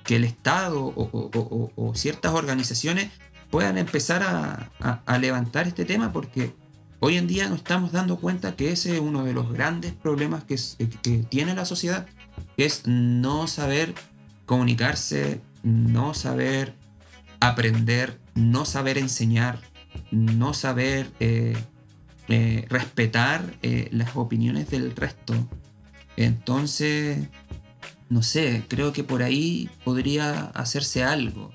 S3: el Estado o, ciertas organizaciones puedan empezar a, levantar este tema, porque hoy en día nos estamos dando cuenta que ese es uno de los grandes problemas que, que tiene la sociedad, que es no saber comunicarse no saber aprender, no saber enseñar, no saber eh, eh, respetar eh, las opiniones del resto. Entonces, no sé, creo que por ahí podría hacerse algo.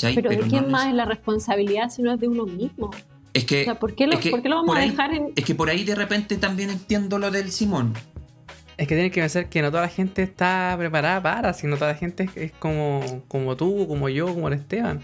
S1: Pero, ¿de quién más es la responsabilidad si no es de uno mismo?
S3: Es que,
S1: ¿por, qué lo, vamos a dejar en.?
S3: Es que por ahí de repente también entiendo lo del Simón.
S2: Es que tienes que pensar que no toda la gente está preparada para, sino toda la gente es como, como tú, como yo, como el Esteban.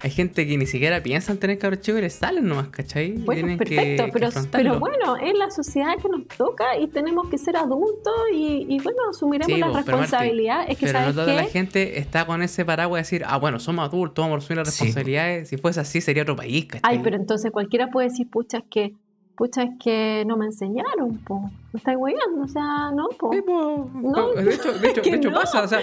S2: Hay gente que ni siquiera piensa en tener cabros chicos y les salen nomás, ¿cachai?
S1: Bueno, perfecto, pero, pero bueno, es la sociedad que nos toca y tenemos que ser adultos y, bueno, asumiremos la responsabilidad. es que,
S2: pero
S1: no
S2: toda la gente está con ese paraguas de decir, ah, bueno, somos adultos, vamos a asumir las responsabilidades. Si fuese así, sería otro país, ¿cachai?
S1: Ay, pero entonces cualquiera puede decir, pucha, es que pucha, es que no me enseñaron, po. Me estáis hueando, o sea, no, po.
S2: no, de hecho, de hecho, de [LAUGHS] hecho pasa, o sea,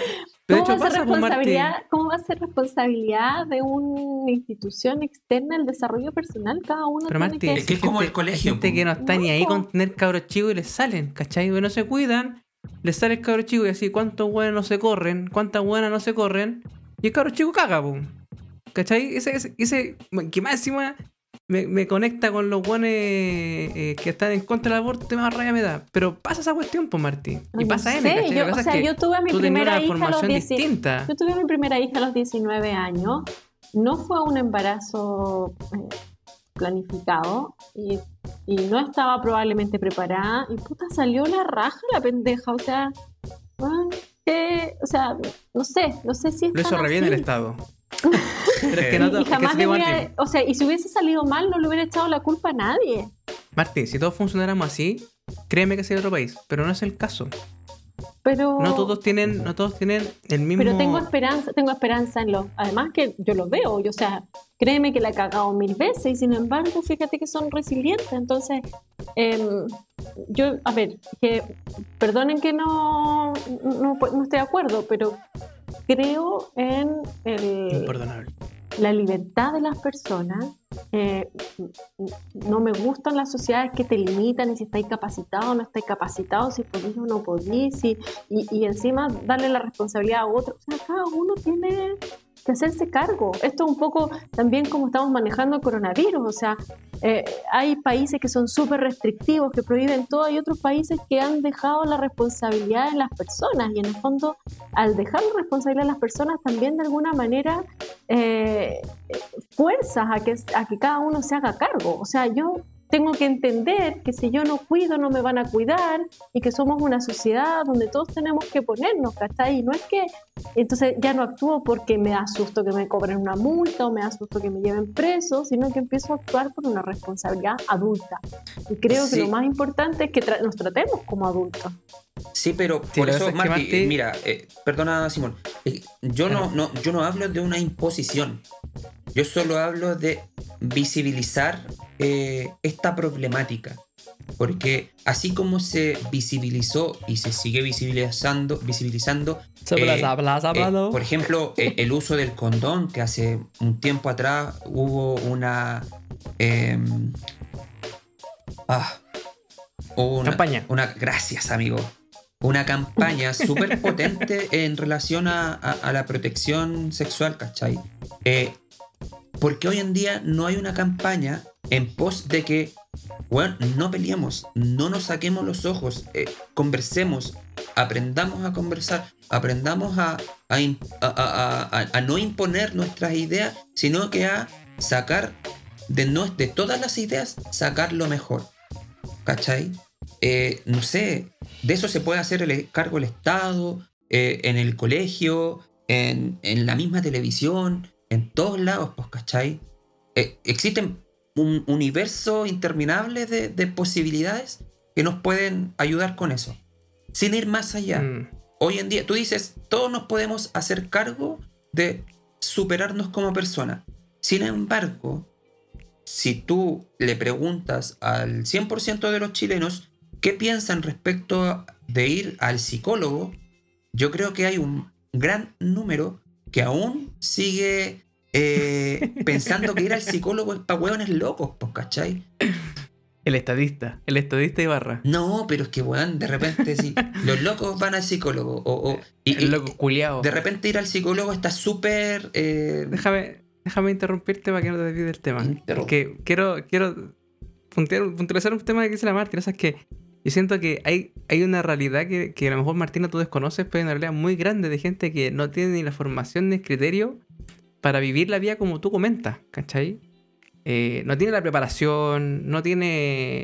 S2: de hecho pasa,
S1: responsabilidad, ¿Cómo va a ser responsabilidad de una institución externa el desarrollo personal? Cada uno
S2: Pero
S1: tiene
S2: que...
S3: Es que es como el colegio.
S2: Hay gente que no está ni ahí con tener cabros chicos y les salen, ¿cachai? no se cuidan, les sale el cabro chico y así, ¿cuántos buenos no se corren? ¿Cuántas buenas no se corren? Y el cabro chico caga, po. ¿Cachai? Ese, ese, ese, que más encima me, conecta con los guanes eh, que están en contra del aborto, más raya me da. Pero pasa esa cuestión, pues, Martín. Y pasa
S1: M, yo, o sea, yo tuve a mi primera hija a los distinta. Yo tuve a mi primera hija a los 19 años no fue un embarazo eh, planificado y, y no estaba probablemente preparada y puta salió la raja la pendeja, o sea, weón, que, o sea, no sé, no sé si es
S2: Lo hizo re bien el Estado. Pero es que no
S1: y, y
S2: que
S1: jamás
S2: digo,
S1: debería- o sea, y si hubiese salido mal no le hubiera echado la culpa a nadie.
S2: Martín, si todos funcionáramos así, créeme que sería otro país. Pero no es el caso.
S1: Pero
S2: No todos tienen, no todos tienen el mismo.
S1: Pero tengo esperanza, tengo esperanza en los. Además que yo los veo, yo, o sea, créeme que la he cagado mil veces y sin embargo, fíjate que son resilientes. Entonces, em, yo, a ver, que perdonen que no, no, no estoy de acuerdo, pero creo en el, la libertad de las personas. Eh, no me gustan las sociedades que te limitan y si estáis capacitado o no estáis capacitado, si podís o no podís, y, y, y encima darle la responsabilidad a otro. O sea, cada uno tiene que hacerse cargo. Esto es un poco también como estamos manejando el coronavirus. O sea, eh, hay países que son súper restrictivos, que prohíben todo, y otros países que han dejado la responsabilidad en las personas. Y en el fondo, al dejar la responsabilidad en las personas, también de alguna manera eh, fuerzas a que, a que cada uno se haga cargo. O sea, yo tengo que entender que si yo no cuido, no me van a cuidar y que somos una sociedad donde todos tenemos que ponernos, ¿cachai? Y no es que entonces ya no actúo porque me da susto que me cobren una multa o me da susto que me lleven preso, sino que empiezo a actuar por una responsabilidad adulta. Y creo
S3: Sí.
S1: que lo más importante es que tra- nos tratemos como adultos.
S3: Sí, pero
S2: Sí,
S3: por eso, Marti- eh, mira, eh, perdona Simón, eh, yo, no, no, yo no hablo de una imposición, yo solo hablo de visibilizar eh, esta problemática, porque así como se visibilizó y se sigue visibilizando, visibilizando Eh, eh, por ejemplo, el uso del condón, que hace un tiempo atrás hubo una... em, ah, una
S2: Campaña.
S3: Una, gracias, amigo. Una campaña [LAUGHS] súper potente en relación a, a- a la protección sexual, ¿cachai? Porque hoy en día no hay una campaña en pos de que, bueno, no peleemos, no nos saquemos los ojos, eh, conversemos, aprendamos a conversar, aprendamos a, no imponer nuestras ideas, sino que a sacar de, no, de todas las ideas, sacar lo mejor. ¿Cachai? Eh, no sé, de eso se puede hacer el cargo el Estado, eh, en el colegio, en, la misma televisión, en todos lados, pues, ¿cachai? Existen un universo interminable de, de posibilidades que nos pueden ayudar con eso. Sin ir más allá.
S2: Mm.
S3: Hoy en día, tú dices, todos nos podemos hacer cargo de superarnos como persona. Sin embargo, si tú le preguntas al 100% de los chilenos qué piensan respecto de ir al psicólogo, yo creo que hay un gran número que aún sigue eh, pensando que ir al psicólogo es para hueones locos, pues, ¿cachai?
S2: El estadista. El estadista Ibarra.
S3: No, pero es que, weón, de repente sí, los locos van al psicólogo. O, o- y, y
S2: El loco culiao.
S3: de repente ir al psicólogo está súper... eh,
S2: Déjame, déjame interrumpirte para que no te desvíes del tema. Que quiero, quiero puntualizar un tema que dice la Martina. O sea, es que yo siento que hay, hay una realidad que, que a lo mejor Martina tú desconoces, pero hay una realidad muy grande de gente que no tiene ni la formación ni el criterio para vivir la vida como tú comentas, ¿cachai? Eh, no tiene la preparación, no tiene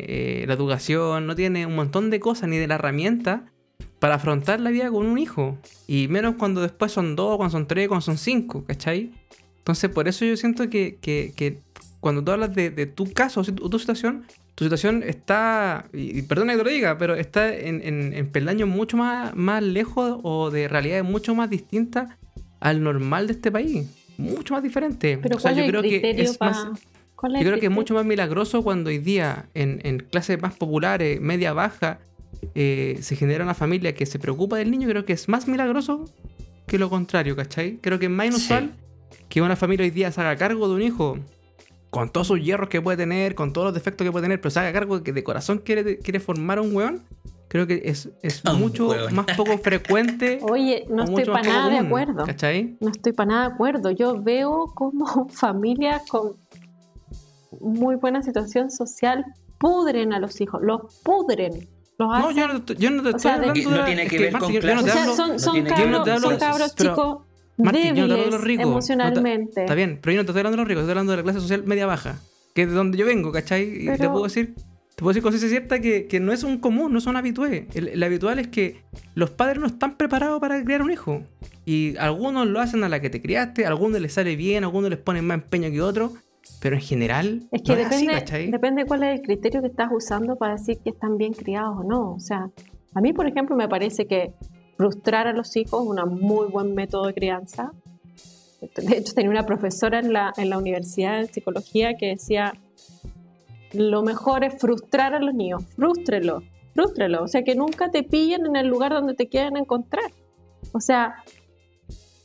S2: eh, la educación, no tiene un montón de cosas ni de la herramienta para afrontar la vida con un hijo. Y menos cuando después son dos, cuando son tres, cuando son cinco, ¿cachai? Entonces, por eso yo siento que, que- que cuando tú hablas de, tu caso, o tu, tu situación, tu situación está, y, y perdona que te lo diga, pero está en, en, en peldaños mucho más, más lejos o de realidades mucho más distintas al normal de este país. Mucho más diferente.
S1: Pero
S2: o sea,
S1: ¿cuál
S2: yo
S1: es el
S2: creo que
S1: criterio
S2: es
S1: para...?
S2: más, yo creo que es mucho más milagroso cuando hoy día en, en clases más populares, media baja, eh, se genera una familia que se preocupa del niño. Creo que es más milagroso que lo contrario, ¿cachai? Creo que es más inusual que una familia hoy día se haga cargo de un hijo con todos sus hierros que puede tener, con todos los defectos que puede tener, pero se haga cargo de que de corazón quiere, quiere formar a un weón. Creo que es, es
S3: A [LAUGHS] un
S2: mucho más poco frecuente. [LAUGHS]
S1: Oye, no estoy para nada de
S2: común,
S1: acuerdo.
S2: ¿Cachai?
S1: No estoy para nada de acuerdo. Yo veo como [LAUGHS] familias con muy buena situación social pudren a los hijos, los pudren. Los
S2: No,
S1: hacen
S2: yo no, te- yo no te
S1: O
S2: estoy
S1: sea, de-
S2: hablando
S3: No
S2: de-
S3: tiene que ver con
S2: no hablo-
S1: son,
S3: no
S1: son
S3: tiene que ver
S1: cabros,
S2: con
S1: son
S2: clases,
S1: cabros
S2: pero-
S1: chicos,
S2: Martín, yo no te hablo de
S1: débiles
S2: los ricos. no te-
S1: emocionalmente.
S2: está bien, pero yo no te estoy hablando de los ricos, estoy hablando de la clase social media baja, que es de donde yo vengo, ¿cachai? Y te puedo decir, te puedo decir con ciencia cierta que, que no es un común, no son habitués. El, el habitual es que los padres no están preparados para criar un hijo. Y algunos lo hacen a la que te criaste, a algunos les sale bien, a algunos les ponen más empeño que otros, pero en general
S1: Es que
S2: no
S1: depende, depende cuál es el criterio que estás usando para decir que están bien criados o no. O sea, a mí, por ejemplo, me parece que frustrar a los hijos es un muy buen método de crianza. De hecho, tenía una profesora en la, en la universidad de psicología que decía, lo mejor es frustrar a los niños, frústrelo, frústrelo. O sea, que nunca te pillen en el lugar donde te quieren encontrar. O sea,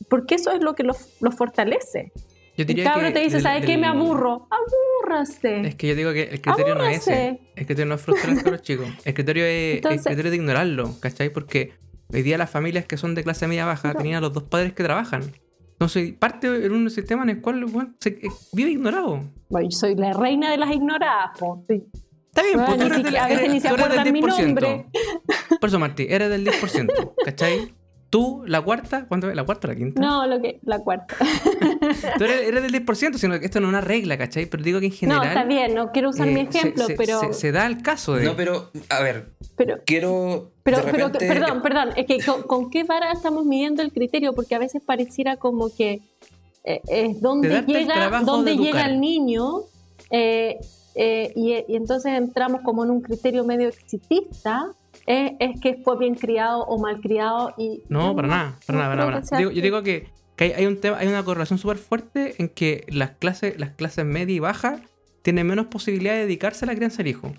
S1: porque eso es lo que los, los fortalece.
S2: Yo
S1: El
S2: diría
S1: cabro
S2: que
S1: te dice, ¿sabes qué? Me aburro. Abúrrase.
S2: Es que yo digo que el criterio no es ese.
S1: Abúrrase.
S2: El criterio no es frustrar a los chicos. El criterio es
S1: Entonces-
S2: el criterio de ignorarlo, ¿cachai? Porque hoy día las familias que son de clase media baja
S1: Pero-
S2: tenían a los dos padres que trabajan. Entonces, parte en un sistema en el cual bueno, se eh, vive ignorado.
S1: Bueno, yo soy la reina de las ignoradas, po. Sí.
S2: Está bien,
S1: Bueno,
S2: pues tú
S1: ni
S2: eres
S1: a veces
S2: eres-
S1: ni se
S2: tú eres del
S1: acuerdan mi
S2: 10%.
S1: nombre. [LAUGHS]
S2: Por eso, Martí, eres del 10%, ¿cachai? Tú, la cuarta, ¿cuánto es? ¿La cuarta o la quinta?
S1: No, lo que, la cuarta. [LAUGHS]
S2: Tú eres, eres del 10%, sino que esto no es una regla, ¿cachai? Pero digo que en general...
S1: no, está bien, no quiero usar
S2: eh,
S1: mi ejemplo,
S2: se,
S1: pero,
S2: Se, se da el caso de...
S3: No, pero, a ver,
S1: pero,
S3: quiero.
S1: pero, pero, perdón, perdón, es que con, con qué vara estamos midiendo el criterio, porque a veces pareciera como que eh, es donde llega,
S2: trabajo
S1: dónde
S2: de
S1: llega el niño, eh, eh, y, y entonces entramos como en un criterio medio exitista, eh, es que fue bien criado o mal criado y
S2: No, para nada, para
S1: no
S2: nada, para nada. yo digo que, que hay, hay un tema, hay una correlación súper fuerte en que las clases, las clases media y baja tienen menos posibilidad de dedicarse a la crianza del hijo.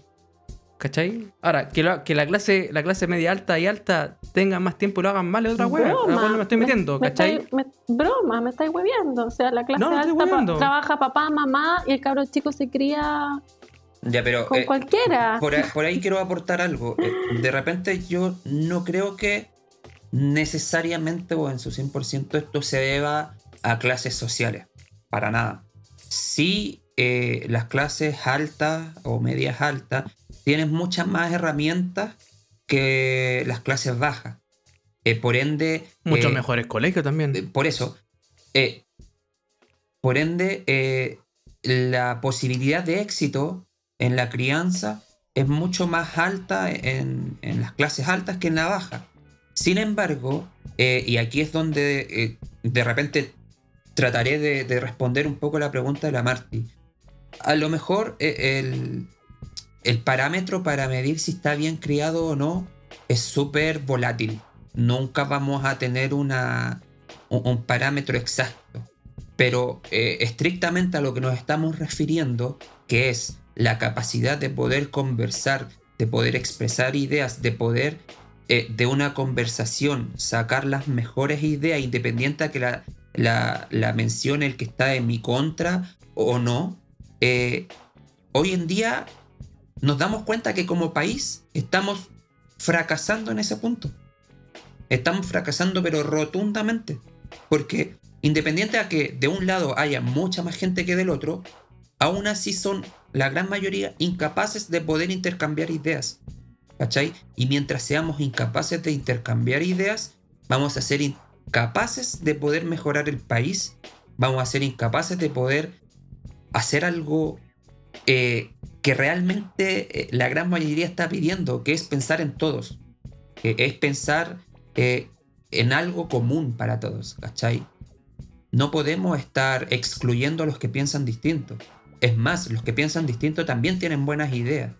S2: ¿Cachai? Ahora, que, lo- que la clase, la clase media alta y alta tengan más tiempo y lo hagan mal es otra hueá. No me estoy metiendo,
S1: me
S2: ¿cachai?
S1: estáis- me- broma, me estáis hueveando. O sea, la clase
S2: No,
S1: alta pa- trabaja papá, mamá y el cabro chico se cría
S3: Ya, pero.
S1: con
S3: eh,
S1: cualquiera.
S3: por, ahí, por ahí quiero aportar algo. Eh, De repente yo no creo que necesariamente o en su 100% esto se deba a clases sociales. Para nada. Sí, eh, las clases altas o medias altas tienen muchas más herramientas que las clases bajas. Eh, por ende...
S2: Muchos
S3: eh,
S2: mejores colegios también.
S3: eh, por eso, por ende, la posibilidad de éxito en la crianza es mucho más alta en, en las clases altas que en la baja. Sin embargo, eh, y aquí es donde eh, de repente trataré de, de responder un poco la pregunta de la Marty. A lo mejor eh, el, el parámetro para medir si está bien criado o no es súper volátil. Nunca vamos a tener un, un parámetro exacto. Pero estrictamente a lo que nos estamos refiriendo, que es la capacidad de poder conversar, de poder expresar ideas, de poder eh, de una conversación sacar las mejores ideas, independiente a que la, la, la mencione el que está en mi contra o no, eh, hoy en día nos damos cuenta que como país estamos fracasando en ese punto. Estamos fracasando pero rotundamente. Porque independiente a que de un lado haya mucha más gente que del otro, aún así son la gran mayoría incapaces de poder intercambiar ideas. Y mientras seamos incapaces de intercambiar ideas, vamos a ser incapaces de poder mejorar el país, vamos a ser incapaces de poder hacer algo eh, que realmente eh, la gran mayoría está pidiendo, que es pensar en todos, que es pensar eh, en algo común para todos. No podemos estar excluyendo a los que piensan distinto. Es más, los que piensan distinto también tienen buenas ideas,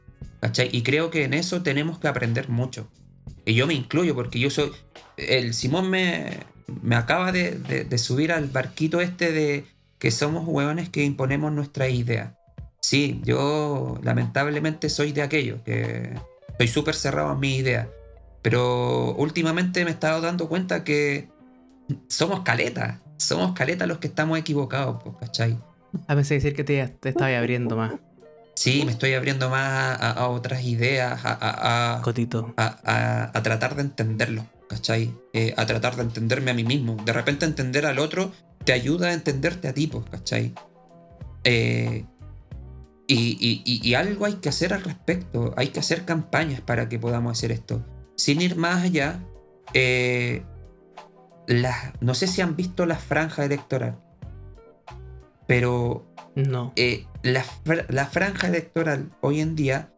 S3: Y creo que en eso tenemos que aprender mucho. Y yo me incluyo porque yo soy... El Simón me, me acaba de, de- subir al barquito este de que somos hueones que imponemos nuestra idea. Sí, yo lamentablemente soy de aquello, que estoy súper cerrado en mi idea. Pero últimamente me he estado dando cuenta que somos caletas. Somos caletas los que estamos equivocados, ¿cachai?
S2: A veces decir que te, te estaba abriendo más,
S3: Sí, me estoy abriendo más a, a otras ideas, a, a- a-
S2: Cotito.
S3: a- tratar de entenderlo, ¿cachai? Eh, a tratar de entenderme a mí mismo. De repente entender al otro te ayuda a entenderte a ti, pues, ¿cachai? Eh, y, y- y- y algo hay que hacer al respecto. Hay que hacer campañas para que podamos hacer esto. Sin ir más allá, eh, las, no sé si han visto la franja electoral, pero
S2: No.
S3: eh, la, fr- la franja electoral hoy en día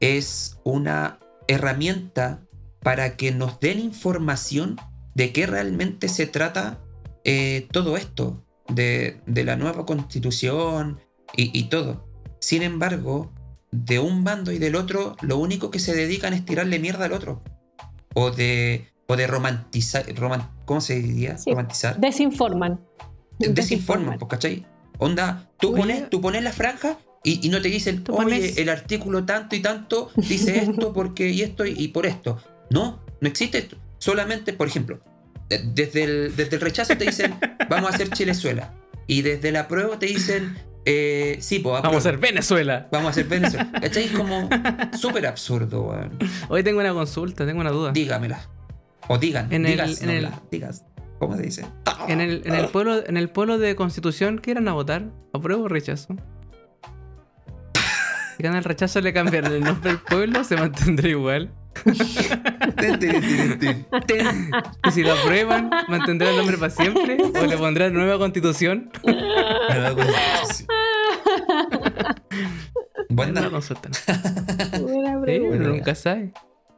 S3: es una herramienta para que nos den información de qué realmente se trata eh, todo esto, de, de la nueva constitución y, y todo. Sin embargo, de un bando y del otro, lo único que se dedican es tirarle mierda al otro. O de, o de romantizar, roman- ¿cómo se diría?
S1: Sí.
S3: Romantizar
S1: Desinforman.
S3: desinforman, pues, ¿cachai? Onda, tú
S2: Oye.
S3: pones, tú pones la franja y, y no te dicen, oye,
S2: pones-
S3: el artículo tanto y tanto dice esto porque y esto y, y por esto. No, no existe esto. Solamente, por ejemplo, de- desde el, desde el rechazo te dicen, [LAUGHS] vamos a hacer Chilezuela. Y desde la prueba te dicen, eh, sí, pues
S2: Vamos a hacer Venezuela.
S3: Vamos a hacer Venezuela. [LAUGHS] ¿Cachai? Es como súper absurdo, weón.
S2: Hoy tengo una consulta, tengo una duda.
S3: Dígamela. O digan,
S2: En el-
S3: digas,
S2: en el-
S3: digas. ¿Cómo se dice?
S2: En el, en el pueblo, en el pueblo de Constitución, ¿qué irán a votar? ¿Apruebo o rechazo? Si gana el rechazo, le cambiarán el nombre del pueblo, se mantendrá igual. Y si lo aprueban, mantendrá el nombre para siempre. O le pondrán nueva constitución.
S3: Nueva constitución. Buena.
S2: Una consulta.
S1: Buena
S2: uno nunca sabe.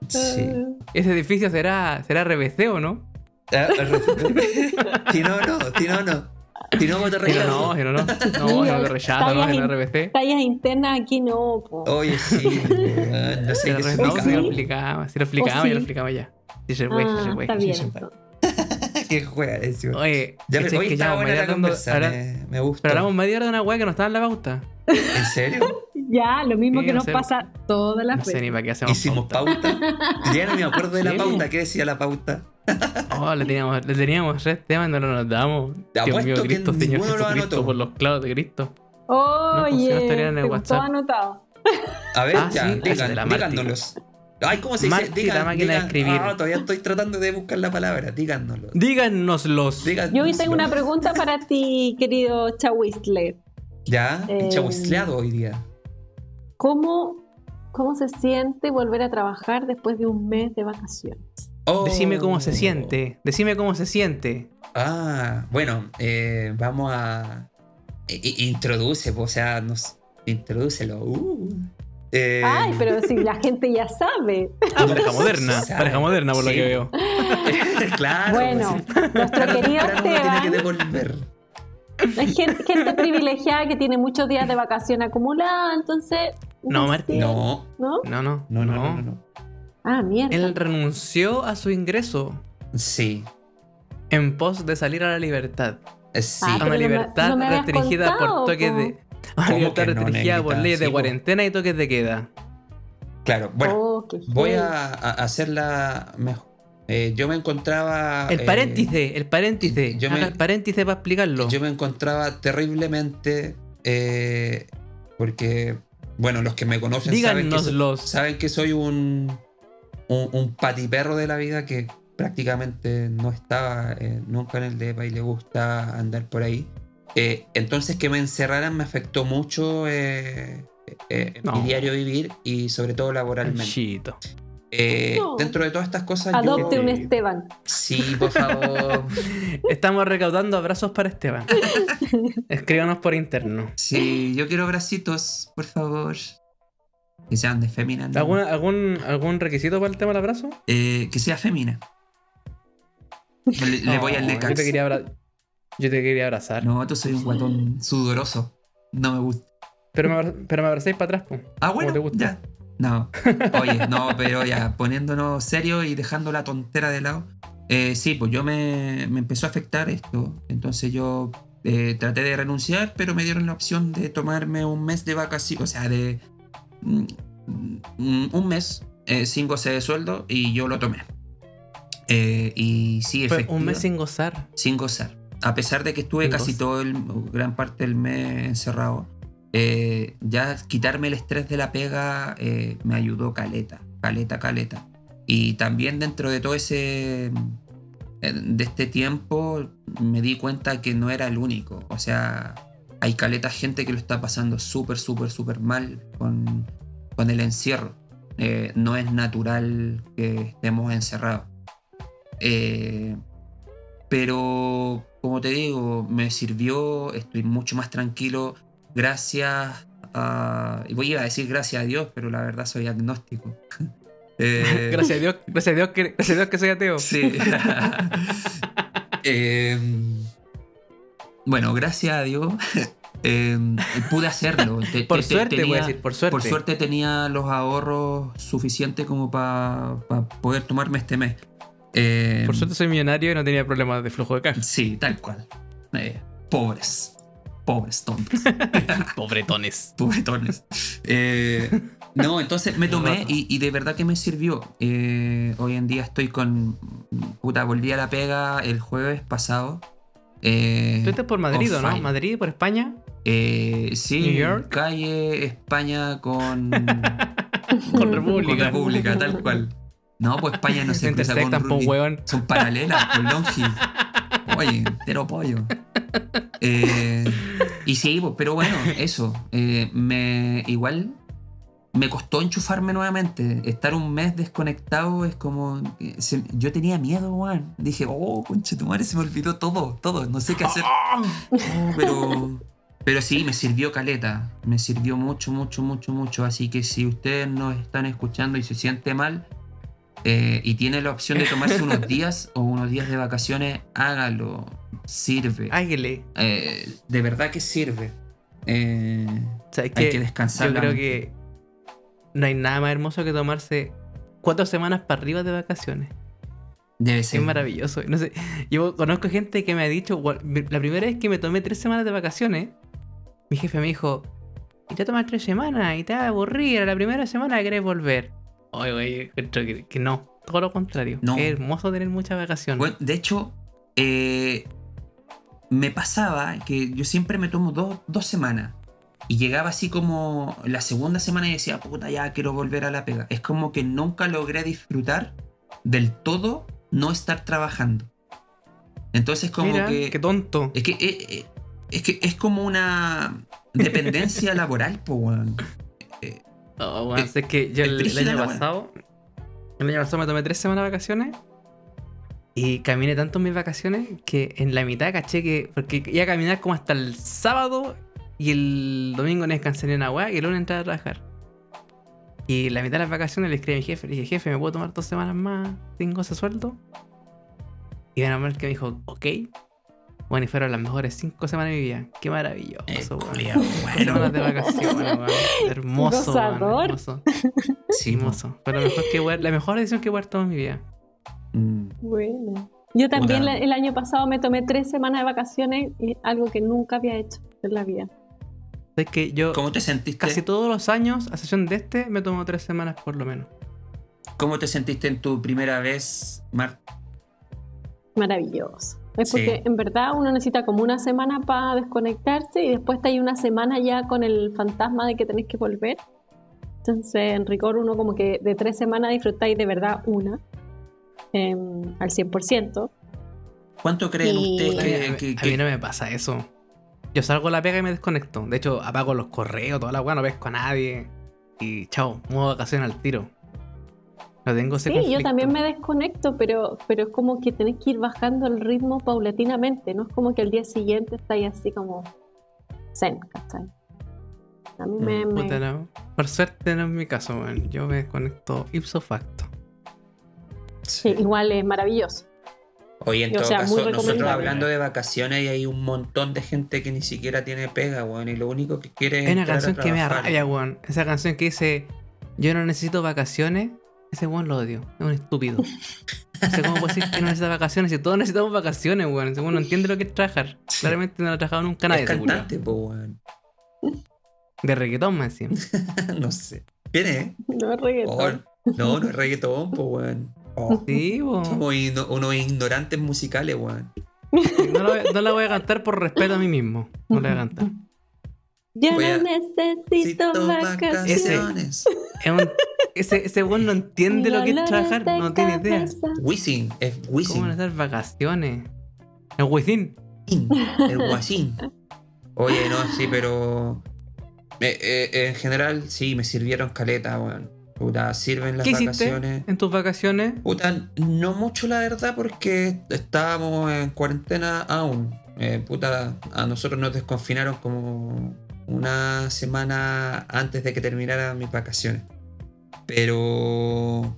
S3: Sí.
S2: Ese edificio será, será RBC o no?
S3: Ah, [LAUGHS] Si no, no. Si no, no. Si no,
S2: Si no, no, si no, no. No, no RBC.
S1: Tallas internas aquí no, po.
S3: Oye, sí. [LAUGHS] No sé
S2: lo,
S3: qué
S2: no,
S3: un
S2: si lo
S1: sí?
S2: explicamos, si lo explicamos,
S1: sí?
S2: ya lo explicamos ya. Sí se sí se
S1: Ah,
S2: fue.
S1: está
S3: sí,
S1: bien.
S3: sí. [LAUGHS] Qué juega eso.
S2: Oye,
S3: Ya,
S2: ¿cachai
S3: oye,
S2: que
S3: está buena la Me, me gusta.
S2: Pero hablamos media hora de una weá que no estaba en la pauta.
S3: ¿En serio?
S1: Ya, lo mismo
S2: Sí,
S1: que
S2: no
S1: nos
S2: sé.
S1: pasa todas las
S2: No sé
S1: veces.
S2: ni para qué hacemos
S3: Hicimos
S2: pauta.
S3: pauta. Ya no me acuerdo de la
S2: Sí.
S3: pauta. ¿Qué decía la pauta? [LAUGHS]
S2: Oh, le teníamos, le teníamos tres temas y no lo notamos.
S3: Te
S2: Dios mío,
S3: que
S2: Cristo, Señor Jesucristo,
S3: anotó.
S2: por los clavos de Cristo. pues, si no
S1: Oye,
S2: en el
S1: todo anotado.
S3: A ver,
S2: Ah,
S3: ya,
S2: sí,
S3: digan,
S2: la
S3: díganos. Ay, ¿cómo se dice?
S2: Marti, la máquina de escribir.
S3: Ah, todavía estoy tratando de buscar la palabra. Díganoslo.
S2: Díganoslos.
S3: Díganoslo.
S1: Yo hoy tengo una pregunta para ti, querido Chawisler.
S3: Ya,
S1: Eh,
S3: chahuizleado hoy día.
S1: ¿Cómo, ¿Cómo se siente volver a trabajar después de un mes de vacaciones?
S3: Oh.
S2: Decime cómo se siente. Decime cómo se siente.
S3: Ah, bueno, eh, vamos a. introduce, o sea, nos. Introdúcelo. Uh. Eh,
S1: Ay, pero si la [LAUGHS] gente ya sabe.
S2: Ah, pareja moderna. Pareja moderna, por lo que veo. [LAUGHS]
S3: claro.
S1: Bueno,
S3: pues,
S1: nuestro querido
S3: uno tiene que
S1: Esteban
S3: devolver.
S1: es gente, gente privilegiada que tiene muchos días de vacación acumulada, entonces.
S2: No, Martín.
S3: No,
S1: ¿No?
S2: No, no.
S3: no, no, no, no. no.
S1: Ah, mierda.
S2: Él renunció a su ingreso
S3: Sí,
S2: en pos de salir a la libertad.
S3: eh, sí.
S1: Ah,
S2: a
S1: pero
S2: una
S1: no me-
S2: libertad
S1: no me habías
S2: restringida
S1: contado,
S2: por toques de. A una
S3: ¿Cómo
S2: libertad
S3: no,
S2: restringida por leyes de
S3: Sí,
S2: cuarentena y toques de queda.
S3: claro. Bueno,
S1: Oh,
S3: voy a, a hacerla mejor. Eh, yo me encontraba.
S2: El
S3: eh,
S2: paréntice, el paréntice.
S3: yo me-
S2: el paréntice para explicarlo.
S3: Yo me encontraba terriblemente. eh, porque, bueno, los que me conocen saben que, saben que soy un, un, un patiperro de la vida que prácticamente no estaba eh, nunca en el DEPA y le gusta andar por ahí. Eh, entonces que me encerraran me afectó mucho eh, eh,
S2: No.
S3: mi diario vivir y sobre todo laboralmente. Eh,
S1: No.
S3: Dentro de todas estas cosas,
S1: Adopte
S3: yo...
S1: un Esteban.
S3: Sí, por favor. [LAUGHS]
S2: Estamos recaudando abrazos para Esteban. [LAUGHS] Escríbanos por interno.
S3: Sí, yo quiero bracitos, por favor. Que sean de fémina. ¿no?
S2: ¿Algún, algún, ¿Algún requisito para el tema del abrazo?
S3: Eh, que sea fémina. Le, le voy al
S2: No,
S3: Lecax.
S2: Yo te quería, abra- yo te quería abrazar.
S3: No, tú soy un guatón sudoroso. No me gusta.
S2: Pero, me pero me abracéis para atrás, po.
S3: Ah,
S2: ¿Cómo
S3: bueno,
S2: te gusta?
S3: ya. No. Oye, no, pero ya, poniéndonos serio y dejando la tontera de lado. eh, sí, pues yo me, me empezó a afectar esto. Entonces yo eh, traté de renunciar, pero me dieron la opción de tomarme un mes de vacaciones. O sea, de. Mm, un mes eh, sin goce de sueldo y yo lo tomé. Eh, y sí,
S2: Fue
S3: efectivo,
S2: un mes sin gozar.
S3: sin gozar. A pesar de que estuve
S2: Sin
S3: casi
S2: gozar.
S3: todo el gran parte del mes encerrado, eh, ya quitarme el estrés de la pega eh, me ayudó caleta, caleta, caleta. Y también dentro de todo ese eh, de este tiempo me di cuenta que no era el único. O sea, hay caleta gente que lo está pasando súper, súper, súper mal con, con el encierro. Eh, no es natural que estemos encerrados. Eh, Pero, como te digo, me sirvió, estoy mucho más tranquilo. Gracias a. y Voy a decir gracias a Dios, pero la verdad soy agnóstico. [LAUGHS] Eh, [LAUGHS]
S2: Gracias a Dios, gracias a Dios que, gracias a Dios que soy ateo.
S3: Sí. [LAUGHS] Bueno, gracias a Dios [LAUGHS] eh, pude hacerlo. Te-
S2: Por
S3: te- te-
S2: suerte, voy
S3: tenía-
S2: a decir, por suerte.
S3: Por suerte tenía los ahorros suficientes como para poder tomarme este mes. Eh,
S2: Por suerte soy millonario y no tenía problemas de flujo de caja.
S3: Sí, tal cual. Eh, pobres. Pobres tontos. [LAUGHS]
S2: Pobretones.
S3: Pobretones. Eh, no, entonces me [LAUGHS] tomé y, y de verdad que me sirvió. Eh, hoy en día estoy con. Puta, volví a la pega el jueves pasado. Eh,
S2: Tú estás por Madrid,
S3: on
S2: ¿o ¿no? Madrid, por España.
S3: eh, sí,
S2: New York.
S3: calle España con. [LAUGHS]
S2: Con República.
S3: Con República, tal cual. No, pues España no [LAUGHS] se cruza con Rugby.
S2: hueón.
S3: Son paralelas, con Longi. Oye, entero pollo. Eh, y sí, pues, pero bueno, eso. eh, me igual me costó enchufarme nuevamente. Estar un mes desconectado es como. eh, se- yo tenía miedo, weón. Dije, oh, conche tu madre, se me olvidó todo, todo. No sé qué hacer. Oh, [LAUGHS] pero. Pero sí, me sirvió caleta. Me sirvió mucho, mucho, mucho, mucho. Así que si ustedes nos están escuchando y se siente mal eh, y tiene la opción de tomarse unos [LAUGHS] días o unos días de vacaciones, hágalo. Sirve.
S2: Águile.
S3: Eh, de verdad que sirve. Eh,
S2: ¿Sabes
S3: hay
S2: qué?
S3: que descansar.
S2: Yo creo que no hay nada más hermoso que tomarse cuatro semanas para arriba de vacaciones.
S3: Debe ser.
S2: Es maravilloso. No sé, yo conozco gente que me ha dicho, "Gua- la primera vez que me tomé tres semanas de vacaciones, mi jefe me dijo, y te tomas tres semanas y te vas a aburrir, a la primera semana querés volver. Oye, oye, que, que no, todo lo contrario.
S3: No.
S2: Es hermoso tener muchas vacaciones.
S3: Bueno, de hecho, eh, me pasaba que yo siempre me tomo dos, dos semanas. Y llegaba así como la segunda semana y decía, puta, ya quiero volver a la pega. Es como que nunca logré disfrutar del todo no estar trabajando. Entonces como
S2: Mira,
S3: que...
S2: qué tonto.
S3: Es que, eh, eh, es que es como una dependencia [LAUGHS] laboral, po, weón. Eh,
S2: Oh, bueno,
S3: es-
S2: es que yo el, el año pasado, el año pasado me tomé tres semanas de vacaciones y caminé tanto en mis vacaciones que en la mitad caché que, porque iba a caminar como hasta el sábado y el domingo no descansé ni una weá y el lunes entraba a trabajar. Y la mitad de las vacaciones le escribí a mi jefe, le dije, jefe, ¿me puedo tomar dos semanas más sin goce sueldo? Y menos mal que me dijo, ok. Bueno, y fueron las mejores cinco semanas de mi vida. Qué maravilloso,
S3: eh,
S2: weón.
S3: bueno.
S2: semanas de vacaciones, weón. Hermoso, weón, hermoso.
S3: Sí.
S2: Hermoso. Fue la mejor, que la mejor decisión que haber tomado en mi vida.
S3: Mm.
S1: Bueno. Yo también el año pasado me tomé tres semanas de vacaciones, y algo que nunca había hecho en la vida.
S2: Es que yo
S3: ¿Cómo te sentiste?
S2: casi todos los años, a sesión de este, me tomo tres semanas por lo menos.
S3: ¿Cómo te sentiste en tu primera vez, Mar?
S1: Maravilloso. Es
S3: Sí.
S1: porque en verdad uno necesita como una semana para desconectarse y después está ahí una semana ya con el fantasma de que tenés que volver. Entonces, en rigor, uno como que de tres semanas disfrutáis de verdad una em, al 100%.
S3: ¿Cuánto creen
S1: Y-
S3: ustedes que,
S2: mí-
S3: que-
S2: a
S3: que-
S2: mí no me pasa eso. Yo salgo a la pega y me desconecto. De hecho, apago los correos, toda la weá, no pesco a nadie. Y chao, muevo vacaciones al tiro. No tengo ese
S1: Sí, yo también me desconecto, pero, pero es como que tenés que ir bajando el ritmo paulatinamente. No es como que al día siguiente estáis así como zen, ¿cachai? A mí me...
S3: Mm,
S1: me-
S2: Puta, no. Por suerte no es mi caso, weón. Yo me desconecto ipso facto.
S1: sí, igual es maravilloso.
S3: Oye, en
S1: O
S3: todo
S1: sea,
S3: caso, nosotros hablando de vacaciones y hay un montón de gente que ni siquiera tiene pega, weón, y lo único que quiere es
S2: Hay una canción que me rabia, weón. Esa canción que dice, yo no necesito vacaciones. Ese weón lo odio. Es un estúpido. [LAUGHS] No sé cómo puede decir que no necesita vacaciones. Si todos necesitamos vacaciones, weón. Ese weón no entiende lo que es trabajar. Claramente no lo ha trabajado nunca nadie.
S3: Es cantante, po, weón.
S2: De reggaetón, más encima. [LAUGHS]
S3: no sé. ¿Quién es?
S1: No es reggaetón.
S3: Oh, no, no es reggaetón, po, weón. Oh,
S2: Sí,
S3: somos unos ignorantes musicales, weón.
S2: No, la voy- no la voy a cantar por respeto a mí mismo. No la voy a cantar.
S1: Yo
S3: Voy a-
S1: no necesito vacaciones.
S2: Es un- ese, ese weón no entiende lo que es trabajar. No tiene idea.
S3: Wisin, es
S2: ¿Cómo van a
S3: Wisin.
S2: hacer vacaciones? El Wisin.
S3: El guasín. Oye, no, sí, pero. eh, eh, en general, sí, me sirvieron caleta, weón. Puta, sirven las
S2: ¿Qué
S3: vacaciones.
S2: en tus vacaciones?
S3: Puta, no mucho la verdad porque estábamos en cuarentena aún. Eh, puta, a nosotros nos desconfinaron como una semana antes de que terminaran mis vacaciones. Pero...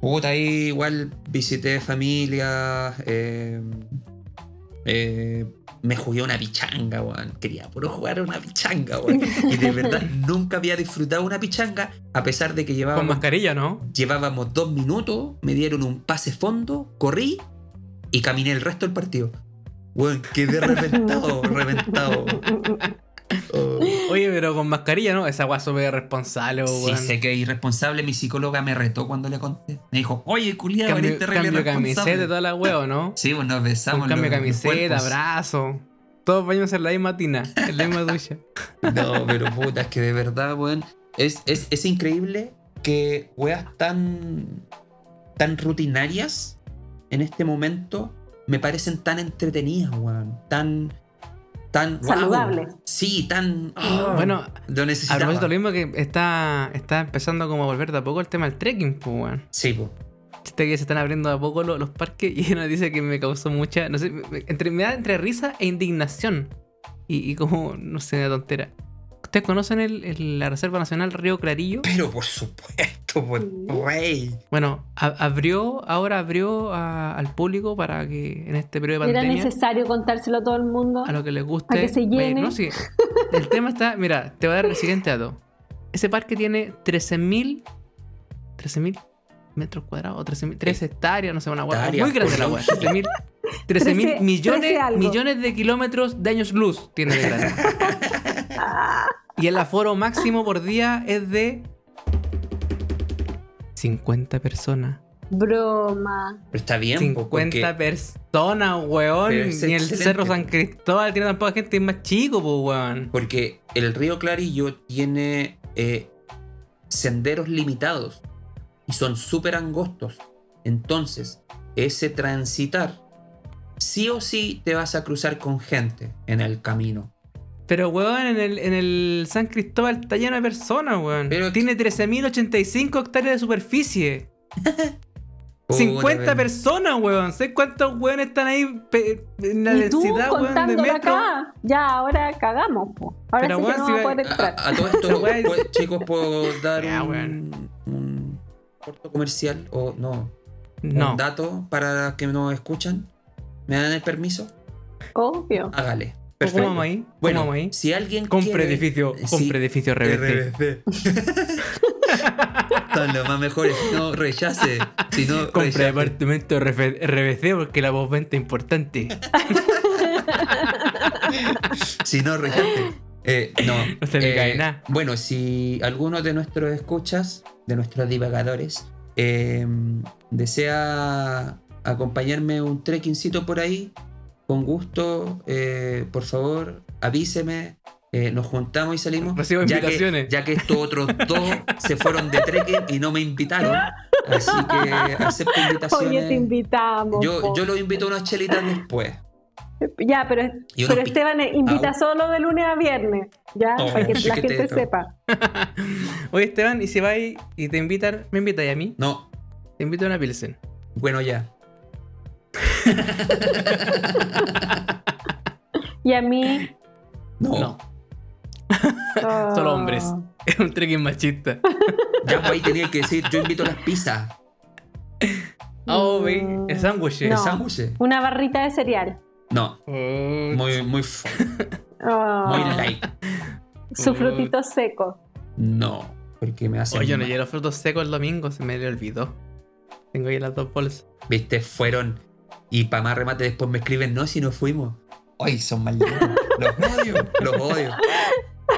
S3: Puta, ahí igual visité familia. eh, eh, me jugué una pichanga, weón. Quería puro jugar una pichanga, weón. Y de verdad [LAUGHS] nunca había disfrutado una pichanga, a pesar de que
S2: Con
S3: llevábamos
S2: mascarilla, ¿no?
S3: Llevábamos dos minutos, me dieron un pase fondo, corrí y caminé el resto del partido. Weón, quedé reventado, [LAUGHS] reventado. [LAUGHS] Oh.
S2: Oye, pero con mascarilla, ¿no? Esa guaso súper responsable,
S3: Sí,
S2: weón.
S3: sé que es irresponsable. Mi psicóloga me retó cuando le conté. Me dijo, oye, culiado, eres terrible
S2: cambio de
S3: irresponsable".
S2: camiseta y toda la hueá, ¿no? [LAUGHS]
S3: Sí, pues nos besamos.
S2: Un cambio
S3: los- los
S2: camiseta,
S3: cuerpos.
S2: abrazo. Todos bañándose en la misma tina, en [LAUGHS] la misma ducha.
S3: No, pero puta, es que de verdad, weón. Es, es, es increíble que weas tan, tan rutinarias en este momento me parecen tan entretenidas, weón. Tan. Tan. wow.
S1: Saludables.
S3: Sí, tan. ah,
S2: Bueno,
S3: lo
S2: a
S3: necesitaba.
S2: propósito, lo mismo que está, está empezando como a volver de a poco el tema del trekking, pues, weón.
S3: Sí, po.
S2: Chiste que se están abriendo de a poco lo- los, parques y [LAUGHS] una dice que me causó mucha, no sé, me, me- entre, me da entre risa e indignación. Y, y como, no sé, una tontera. ¿Ustedes conocen el- el- la Reserva Nacional Río Clarillo?
S3: Pero por supuesto, por rey.
S2: Bueno, a- abrió, ahora abrió a- al público para que en este periodo de
S1: Era
S2: pandemia,
S1: necesario contárselo a todo el mundo.
S2: a lo que les guste.
S1: para que se llene.
S2: no, sí. El tema está, mira, te voy a dar el siguiente dato. Ese parque tiene 13.000 13.000 metros cuadrados o 13.000 3 hectáreas, no sé, una hueá.
S3: Hectáreas,
S2: Muy grande la hueá.
S3: que-
S2: 13.000 13.000
S1: Trece-
S2: millones, millones de kilómetros de años luz tiene de grande. [LAUGHS] y el aforo máximo por día es de 50 personas.
S1: Broma.
S3: Pero está bien, po,
S2: 50
S3: porque
S2: personas, weón. Ni el
S3: excelente,
S2: Cerro. San Cristóbal tiene tan poca gente, es más chico, pues, weón.
S3: Porque el río Clarillo tiene eh, senderos limitados y son súper angostos. Entonces, ese transitar, sí o sí te vas a cruzar con gente en el camino.
S2: Pero, weón, en el, en el San Cristóbal está lleno de personas, weón.
S3: Pero-
S2: Tiene 13.085 hectáreas de superficie. [LAUGHS]
S3: Puta,
S2: 50
S3: pero-
S2: personas, weón. ¿Sabes cuántos weones están ahí en la
S1: y tú
S2: densidad, weón, de metro?
S1: acá. Ya, ahora cagamos, po. Ahora
S2: Pero,
S1: sí que no
S2: si
S1: va a poder entrar.
S3: A, a todo esto, [LAUGHS] pues, chicos, ¿puedo dar un, un corto comercial o no?
S2: No.
S3: Un dato para que nos escuchan. ¿Me dan el permiso?
S1: Obvio.
S3: Hágale.
S2: ¿Cómo
S3: Perfecto.
S2: vamos ahí? ¿Cómo
S3: Bueno,
S2: vamos ahí?
S3: si alguien
S2: Compre
S3: quiere-
S2: edificio,
S3: Sí,
S2: compre edificio RBC.
S3: RBC. Son [LAUGHS] los más mejores. No, rechace. Si no,
S2: Compre
S3: rechace.
S2: departamento RF RBC porque la voz venta es importante. [LAUGHS]
S3: Si no, rechace. Eh, no.
S2: No se le
S3: eh,
S2: cae nada.
S3: Bueno, si alguno de nuestros escuchas, de nuestros divagadores, eh, desea acompañarme un trekkingcito por ahí, con gusto, eh, por favor, avíseme. eh, nos juntamos y salimos.
S2: Recibo
S3: ya que-
S2: invitaciones.
S3: Ya que, estos otros dos [LAUGHS] se fueron de trekking y no me invitaron. Así que acepto invitaciones.
S1: Oye, te invitamos.
S3: Yo, yo los invito a unas chelitas después.
S1: Ya, pero, pero Esteban eh, invita
S3: Ah.
S1: solo de lunes a viernes. Ya,
S3: Oh,
S1: para que la
S3: que te-
S1: gente sepa. [LAUGHS]
S2: Oye, Esteban, y si vais y te invitan, me invitáis a mí,
S3: No,
S2: te invito a una Pilsen.
S3: bueno ya.
S1: Y a mí.
S3: No.
S2: No,
S1: oh,
S2: Solo hombres. [LAUGHS] es un trekking machista.
S3: Ya pues ahí tenía que decir, yo invito las pizzas.
S2: Oh,
S1: mm,
S2: ve, el sándwich.
S1: No.
S3: ¿El sándwich?
S1: Una barrita de cereal.
S3: No, muy,
S1: Oh,
S3: muy light.
S1: Su frutito seco.
S3: No, porque me hace.
S2: Oye, yo no a los frutos secos el domingo, se me le olvidó. Tengo ahí las dos bolsas.
S3: Viste, fueron. Y para más remate después me escriben, no, si no fuimos. Ay, son malditos. Los odio, los odio.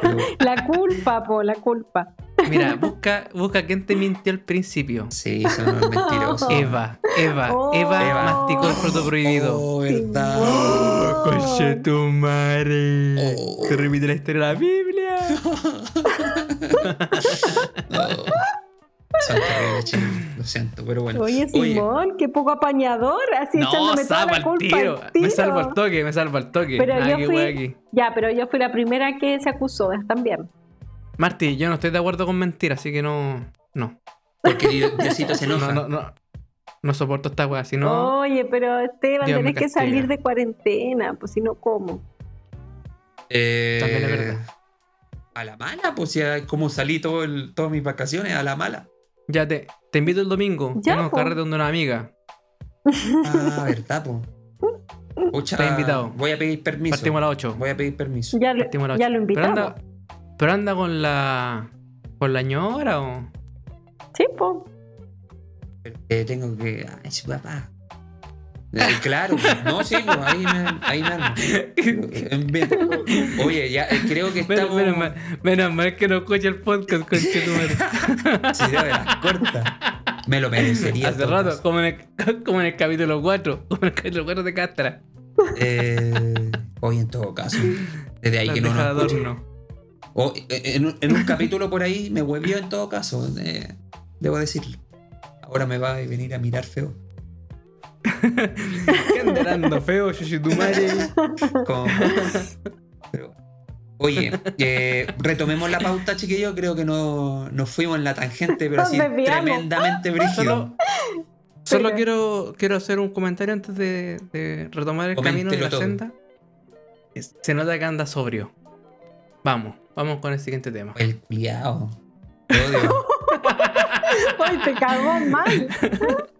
S3: Pero,
S1: La culpa, po, la culpa.
S2: Mira, busca, busca quién te mintió al principio.
S3: sí, son unos mentirosos.
S2: Eva, Eva,
S1: Oh.
S2: Eva,
S3: Eva.
S2: masticó el fruto prohibido.
S3: Oh, verdad.
S2: Oh, conche tu madre.
S3: Oh.
S2: Se repite la historia de la Biblia. [LAUGHS]
S3: Lo siento, pero bueno.
S1: Oye, Simón, qué poco apañador. Así
S2: No,
S1: echándome toda
S2: salva
S1: la culpa.
S2: tiro.
S1: al
S2: Me
S1: tiro.
S2: salvo al toque, me salvo al toque.
S1: Pero
S2: Ah,
S1: yo fui.
S2: aquí.
S1: Ya, pero yo fui la primera que se acusó también.
S2: Marty, yo no estoy de acuerdo con mentir, así que no. No.
S3: Porque Dios- Diosito se enoja.
S2: No, no, no. No soporto esta weá, si no.
S1: Oye, pero Esteban,
S2: Dios
S1: tenés que salir de cuarentena, pues si no, ¿cómo?
S3: Eh,
S2: También es verdad.
S3: A la mala, pues ya como salí todo el- todas mis vacaciones, a la mala.
S2: Ya te, te invito el domingo.
S1: Ya,
S2: Tengo
S1: po.
S2: carrete donde una amiga.
S3: Ah, verdad, po. Pucha,
S2: Estás invitado.
S3: Voy a pedir permiso.
S2: Partimos a las 8.
S3: Voy a pedir permiso.
S1: Ya lo,
S2: Partimos a las
S1: ya
S2: 8.
S1: lo
S2: Pero
S1: invitamos.
S2: anda, pero anda con la. con la ñora o.
S1: Sí, po.
S3: Eh, tengo que. Ay, su papá. Eh, claro, pues, no, sí, pues ahí me, ahí me. [LAUGHS] Eh. Oye, ya eh, creo que estamos.
S2: menos mal, menos mal que no escucha el podcast, conche tu madre. [LAUGHS]
S3: Sí, de veras, corta. Me lo merecería.
S2: Hace rato,
S3: caso.
S2: como en, el, [LAUGHS] como en el capítulo 4. Como en el capítulo 4 de Castra.
S3: Eh, oye, en todo caso. Desde ahí
S2: La
S3: que no nos. O, eh, en, un- en un capítulo por ahí me huevió en todo caso. eh, debo decirlo. Ahora me va a venir a mirar feo.
S2: ¿Qué andas dando feo, Yoshitumare?
S3: Como-. Oye, eh, retomemos la pauta, chiquillos. Creo que no, nos fuimos en la tangente, pero así tremendamente brígido.
S2: Solo, quiero, quiero hacer un comentario antes de, de retomar el camino de la
S3: todo.
S2: senda. Se nota que anda sobrio. Vamos, vamos con el siguiente tema.
S3: El culiao. Te odio. [LAUGHS]
S1: Ay, te cagó mal. [LAUGHS]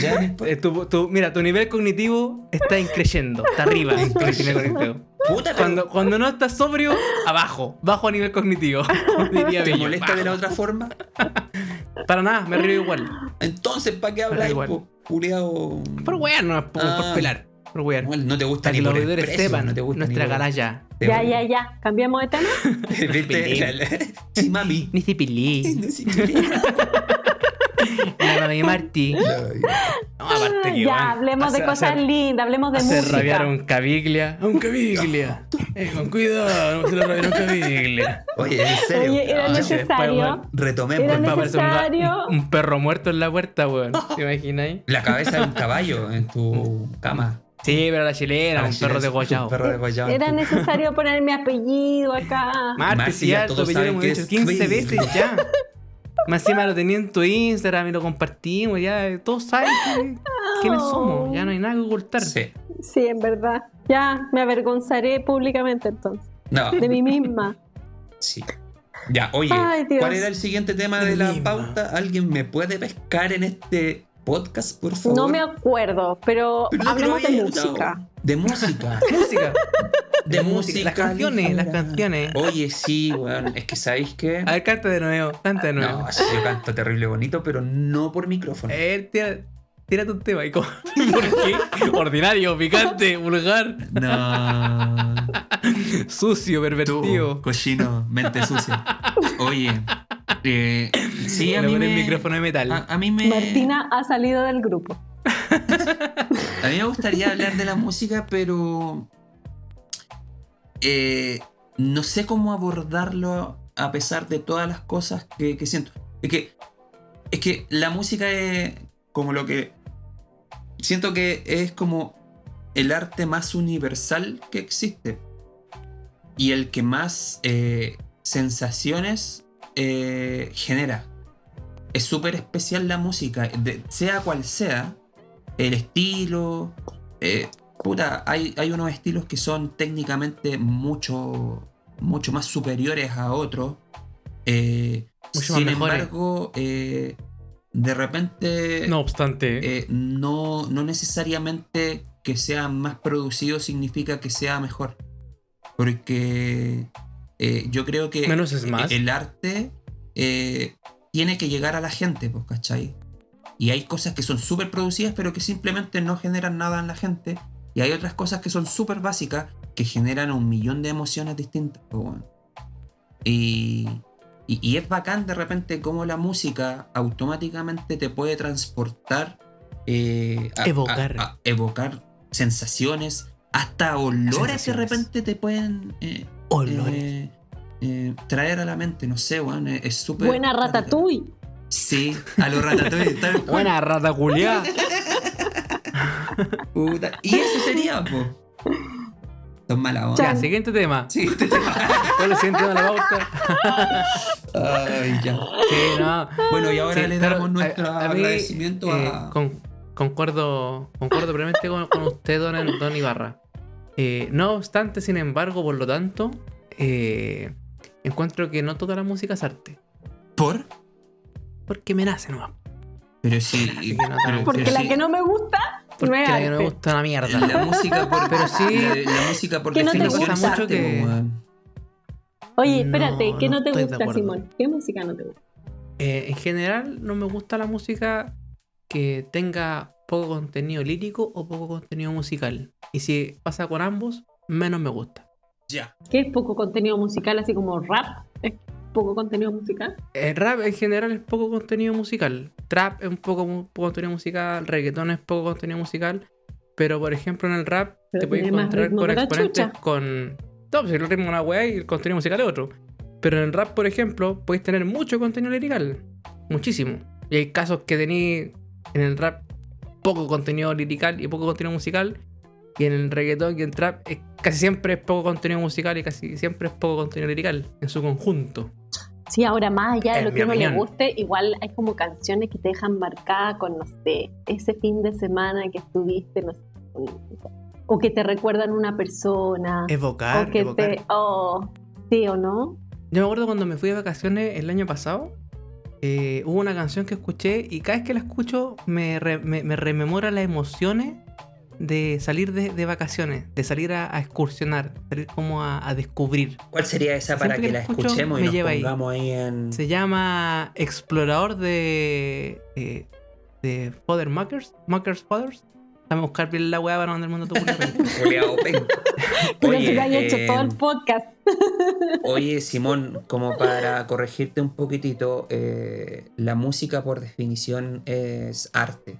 S3: Ya.
S2: Eh, tu- tu- mira, tu nivel cognitivo está increyendo, está arriba. nivel.
S3: Puta,
S2: Cuando, cuando no estás sobrio, abajo, bajo a nivel cognitivo. [LAUGHS] Diría
S3: ¿te
S2: Bello,
S3: molesta de la
S2: bajo.
S3: otra forma?
S2: Para nada, me río igual.
S3: Entonces, ¿para qué po, culiao?
S2: Por wear, no, por,
S3: Ah.
S2: por pelar. Por wear.
S3: Igual No te gusta
S2: Para
S3: ni
S2: que los
S3: por el
S2: sepan
S3: no te gusta
S2: nuestra
S3: te
S1: Ya, ya, ya. ¿Cambiamos de tema? [LAUGHS]
S3: Sí, [LAUGHS] mami.
S2: Ni si pilí. La mami Marty. No, aparte que,
S1: ya, hablemos de cosas
S2: hace-
S1: lindas, hablemos de
S2: Hace
S1: música.
S2: rabiar a un caviglia. A un caviglia. Eh, con cuidado, no se lo rabiar a un caviglia.
S3: Oye, en serio.
S1: Oye, era
S3: Ah,
S1: necesario.
S3: Retomemos.
S1: Era necesario.
S2: un- un perro muerto en la puerta, weón. [LAUGHS] ¿Te imaginas?
S3: La cabeza de un caballo en tu cama.
S2: Sí, pero la chilena,
S3: Ah,
S2: un
S3: sí,
S2: perro.
S3: Un perro degollado. en
S1: Era necesario [LAUGHS] poner mi apellido acá.
S2: Marti,
S3: Marti,
S2: si
S3: ya todos
S2: tu apellido
S3: saben que
S2: dicho
S3: es
S2: 15
S3: Queen.
S2: veces ya. [LAUGHS] Más encima lo tenía en tu Instagram y lo compartimos, ya todos saben que- [LAUGHS] quiénes somos, ya no hay nada que ocultar.
S3: Sí.
S1: Sí, en verdad. Ya, me avergonzaré públicamente entonces.
S3: No,
S1: De mí misma.
S3: sí. Ya, oye,
S1: Ay.
S3: ¿cuál era el siguiente tema de la
S2: Misma.
S3: pauta? ¿Alguien me puede pescar en este podcast, por favor?
S1: No me acuerdo, pero
S3: Pero no
S1: hablemos de música.
S3: De música. [LAUGHS]
S2: Música,
S3: De
S2: música, las canciones, las canciones.
S3: Oye, sí, weón. Es que sabéis qué.
S2: A ver, canta de nuevo, canta de nuevo.
S3: No, yo canto terrible bonito, pero no por micrófono.
S2: Eh, tira, tírate un tema. ¿Y cómo? [LAUGHS] ¿Por qué? Ordinario, picante, vulgar,
S3: No.
S2: sucio,
S3: Tú,
S2: pervertido.
S3: cochino, mente sucia. Oye, eh, sí, a mí me...
S2: el micrófono de metal.
S3: A, a mí me...
S1: Martina ha salido del grupo.
S3: A mí me gustaría hablar de la música, pero... eh, no sé cómo abordarlo a pesar de todas las cosas que, siento. Es que, es que la música es como lo que... Siento que es como el arte más universal que existe. Y el que más eh, sensaciones eh, genera. Es súper especial la música, de- sea cual sea, el estilo. Puta, hay, hay unos estilos que son técnicamente mucho, mucho más superiores a otros. eh, sin embargo, eh, de repente
S2: No obstante,
S3: eh, no, no necesariamente que sea más producido significa que sea mejor. Porque yo creo que
S2: Menos es más.
S3: el arte tiene que llegar a la gente, pues, ¿cachai? Y hay cosas que son súper producidas pero que simplemente no generan nada en la gente. Y hay otras cosas que son súper básicas que generan un millón de emociones distintas. Y, y, y es bacán de repente cómo la música automáticamente te puede transportar, eh, a-
S2: Evocar.
S3: a- a evocar sensaciones, hasta olores de
S2: Sensaciones.
S3: repente te pueden eh,
S2: olores.
S3: eh, eh, traer a la mente, no sé, weón, es es súper.
S1: Buena ratatouille.
S3: Sí, a los ratatouille.
S2: Buena rata culiá. [LAUGHS]
S3: Puta, Y eso sería, po. Es mala onda.
S2: Ya, siguiente tema.
S3: Siguiente tema. [LAUGHS]
S2: ¿Cuál es el siguiente tema de la pauta?
S3: Ay, ya.
S2: Sí, no.
S3: Bueno, y ahora
S2: Sí,
S3: le damos nuestro
S2: a- a mí,
S3: agradecimiento
S2: eh,
S3: a.
S2: con- concuerdo, concuerdo plenamente con, con usted, don, don Ibarra. Eh, no obstante, sin embargo, por lo tanto, eh, encuentro que no toda la música es arte.
S3: ¿Por?
S2: Porque me nace, ¿no?
S3: Pero sí.
S2: No,
S3: pero-
S1: Porque
S3: pero
S1: la
S3: sí,
S1: que no me gusta,
S2: Porque
S1: no es
S2: la que no me
S1: arte.
S2: gusta una mierda.
S3: La música por. [LAUGHS]
S2: Pero sí-
S3: La, la música por
S1: Que no te
S3: definición
S1: gusta.
S3: es arte,
S2: mucho que-.
S1: Oye,
S2: No,
S1: espérate, ¿qué
S2: no
S1: no, te gusta. Simón? ¿Qué música no te gusta?
S2: Eh, en general, no me gusta la música que tenga poco contenido lírico o poco contenido musical. Y si pasa con ambos, menos me gusta.
S3: Ya.
S1: ¿Qué es poco contenido musical, así como rap? ¿Es poco contenido musical?
S2: El rap en general es poco contenido musical. Trap es un poco, poco contenido musical. Reggaetón es poco contenido musical. Pero por ejemplo en el rap
S1: Pero
S2: te puedes encontrar con exponentes
S1: chucha.
S2: con... No, pues el ritmo es una weá y el contenido musical es otro. Pero en el rap, por ejemplo, podéis tener mucho contenido lirical. Muchísimo. Y hay casos que tenéis en el rap poco contenido lirical y poco contenido musical. Y en el reggaetón y en trap es- casi siempre es poco contenido musical y casi siempre es poco contenido lirical en su conjunto.
S1: Sí, ahora más allá de
S2: En
S1: lo que uno le guste, igual hay como canciones que te dejan marcada con, no sé, ese fin de semana que estuviste, no sé, o que te recuerdan una persona,
S2: Evocar,
S1: o que
S2: evocar.
S1: te, oh, sí o no.
S2: Yo me acuerdo cuando me fui de vacaciones el año pasado, eh, hubo una canción que escuché y cada vez que la escucho me, re- me- me rememora las emociones de salir de, de vacaciones, de salir a, a excursionar, salir como a, a descubrir.
S3: ¿Cuál sería esa para
S2: Siempre
S3: que
S2: que
S3: la
S2: escucho,
S3: escuchemos y nos
S2: lleva ahí.
S3: pongamos ahí en.
S2: Se llama Explorador de, eh, de Father Muckers, Muckers Fathers. Déjame buscar bien la weá para mandar el mundo tu [LAUGHS] [LAUGHS]
S3: Oye,
S1: han hecho
S3: eh,
S1: todo el podcast. [LAUGHS]
S3: Oye, Simón, como para corregirte un poquitito, eh, la música por definición es arte.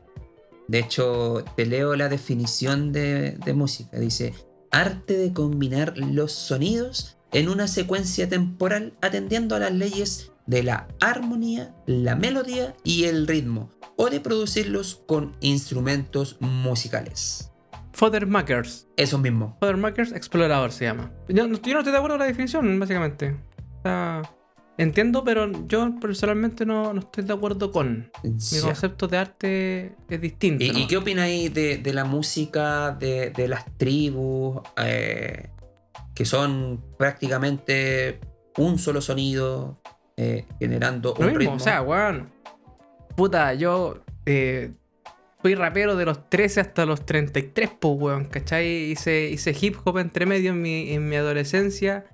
S3: De hecho, te leo la definición de, de música. Dice, arte de combinar los sonidos en una secuencia temporal atendiendo a las leyes de la armonía, la melodía y el ritmo, o de producirlos con instrumentos musicales.
S2: Father Muckers.
S3: Eso mismo.
S2: Father Muckers Explorador se llama. Yo, no- yo no estoy de acuerdo con la definición, básicamente. O sea, entiendo, pero yo personalmente no, no estoy de acuerdo con. Mi concepto de arte es distinto.
S3: ¿Y, y qué opináis de, de la música de, de las tribus eh, que son prácticamente un solo sonido eh, generando
S2: Lo
S3: un
S2: mismo,
S3: ritmo?
S2: o sea, weón. Puta, yo eh, fui rapero de los 13 hasta los 33, pues, weón, ¿cachai? Hice, hice hip hop entre medio en mi, en mi adolescencia.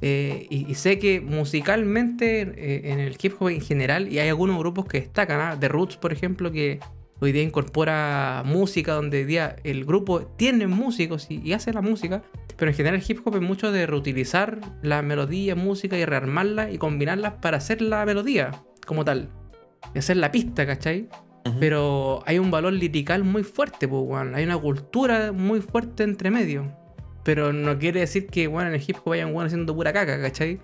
S2: Eh, y, y sé que musicalmente eh, en el hip hop en general, y hay algunos grupos que destacan, ¿ah? The Roots, por ejemplo, que hoy día incorpora música, donde hoy día el grupo tiene músicos y, y hace la música, pero en general el hip hop es mucho de reutilizar la melodía, música y rearmarla y combinarlas para hacer la melodía como tal. Y hacer la pista, ¿cachai? Pero hay un valor lirical muy fuerte, pues. Hay una cultura muy fuerte entre medio. Pero no quiere decir que, bueno, en el hip hop vayan, weón, haciendo pura caca, ¿cachai?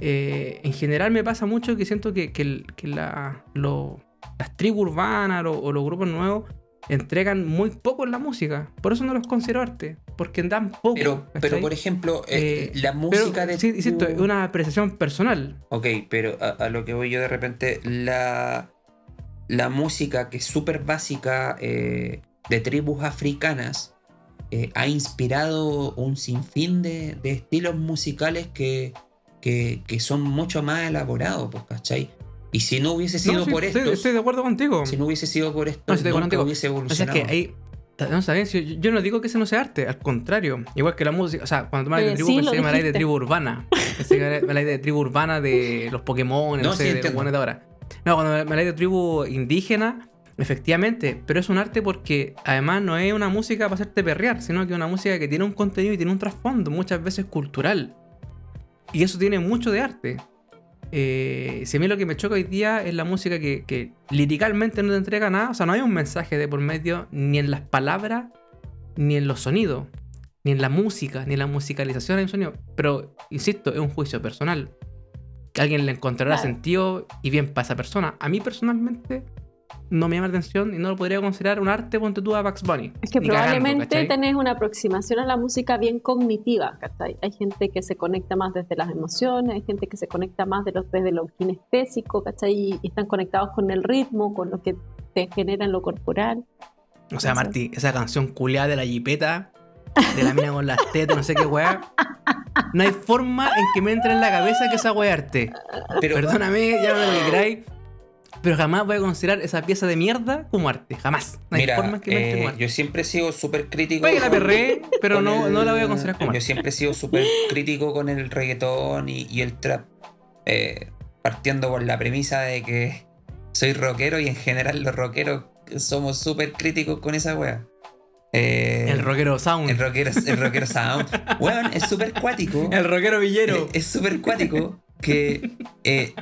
S2: Eh, en general me pasa mucho que siento que, que la- lo- las tribus urbanas o, o los grupos nuevos entregan muy poco en la música. Por eso no los considero arte. Porque dan poco.
S3: pero, pero por ejemplo, eh,
S2: Eh,
S3: la
S2: Pero,
S3: música de...
S2: sí, insisto,
S3: tu-
S2: es una apreciación personal.
S3: Ok, pero a, a lo que voy yo de repente, la, la música que es súper básica eh, de tribus africanas eh, ha inspirado un sinfín de, de estilos musicales que, que, que son mucho más elaborados, pues, ¿cachai? Y si no hubiese sido
S2: No, sí,
S3: por esto,
S2: estoy de acuerdo contigo.
S3: si no hubiese sido por esto,
S2: No, sí, estoy de acuerdo
S3: nunca
S2: contigo.
S3: hubiese
S2: O sea,
S3: evolucionado.
S2: es que ahí. No, si yo, yo no digo que ese no sea arte, al contrario. Igual que la música. O sea, cuando hablas de tribu,
S1: sí,
S2: pensé que me de tribu urbana. Pensé que me de tribu urbana de los Pokémon, [LAUGHS] no,
S3: No,
S2: sé,
S3: sí,
S2: de los de ahora. No, cuando me de tribu indígena, efectivamente, pero es un arte porque además no es una música para hacerte perrear, sino que es una música que tiene un contenido y tiene un trasfondo, muchas veces cultural. Y eso tiene mucho de arte. Eh, si a mí lo que me choca hoy día es la música que, que liricalmente no te entrega nada, o sea, no hay un mensaje de por medio ni en las palabras, ni en los sonidos, ni en la música, ni en la musicalización hay un sonido. Pero, insisto, es un juicio personal. Que alguien le encontrará
S1: Claro.
S2: sentido y bien para esa persona. A mí personalmente no me llama la atención y no lo podría considerar un arte, ponte tú a Bugs Bunny.
S1: Es que
S2: cagando,
S1: probablemente
S2: ¿cachai?
S1: tenés una aproximación a la música bien cognitiva, ¿cachai? Hay gente que se conecta más desde las emociones, hay gente que se conecta más de los, desde lo kinestésico, ¿cachai? Y, están conectados con el ritmo, con lo que te genera en lo corporal.
S2: O sea, Martí, esa canción culeada de la jipeta, de la mina con las tetas, no sé qué weá. No hay forma en que me entre en la cabeza que esa weá arte.
S3: Pero,
S2: Perdóname, llámame lo que queráis. Pero jamás voy a considerar esa pieza de mierda como arte. Jamás. No hay
S3: mira,
S2: forma que
S3: eh,
S2: como arte.
S3: yo siempre he sido súper crítico.
S2: Que la perré, pero no,
S3: el-
S2: no la voy a considerar como
S3: Yo
S2: arte.
S3: siempre he sido súper crítico con el reggaetón y, y el trap. eh, partiendo por la premisa de que soy rockero y en general los rockeros somos súper críticos con esa wea. Eh,
S2: El rockero sound.
S3: el rockero, el rockero sound. Weón, es súper cuático. [LAUGHS]
S2: El rockero villero.
S3: Es súper cuático que eh,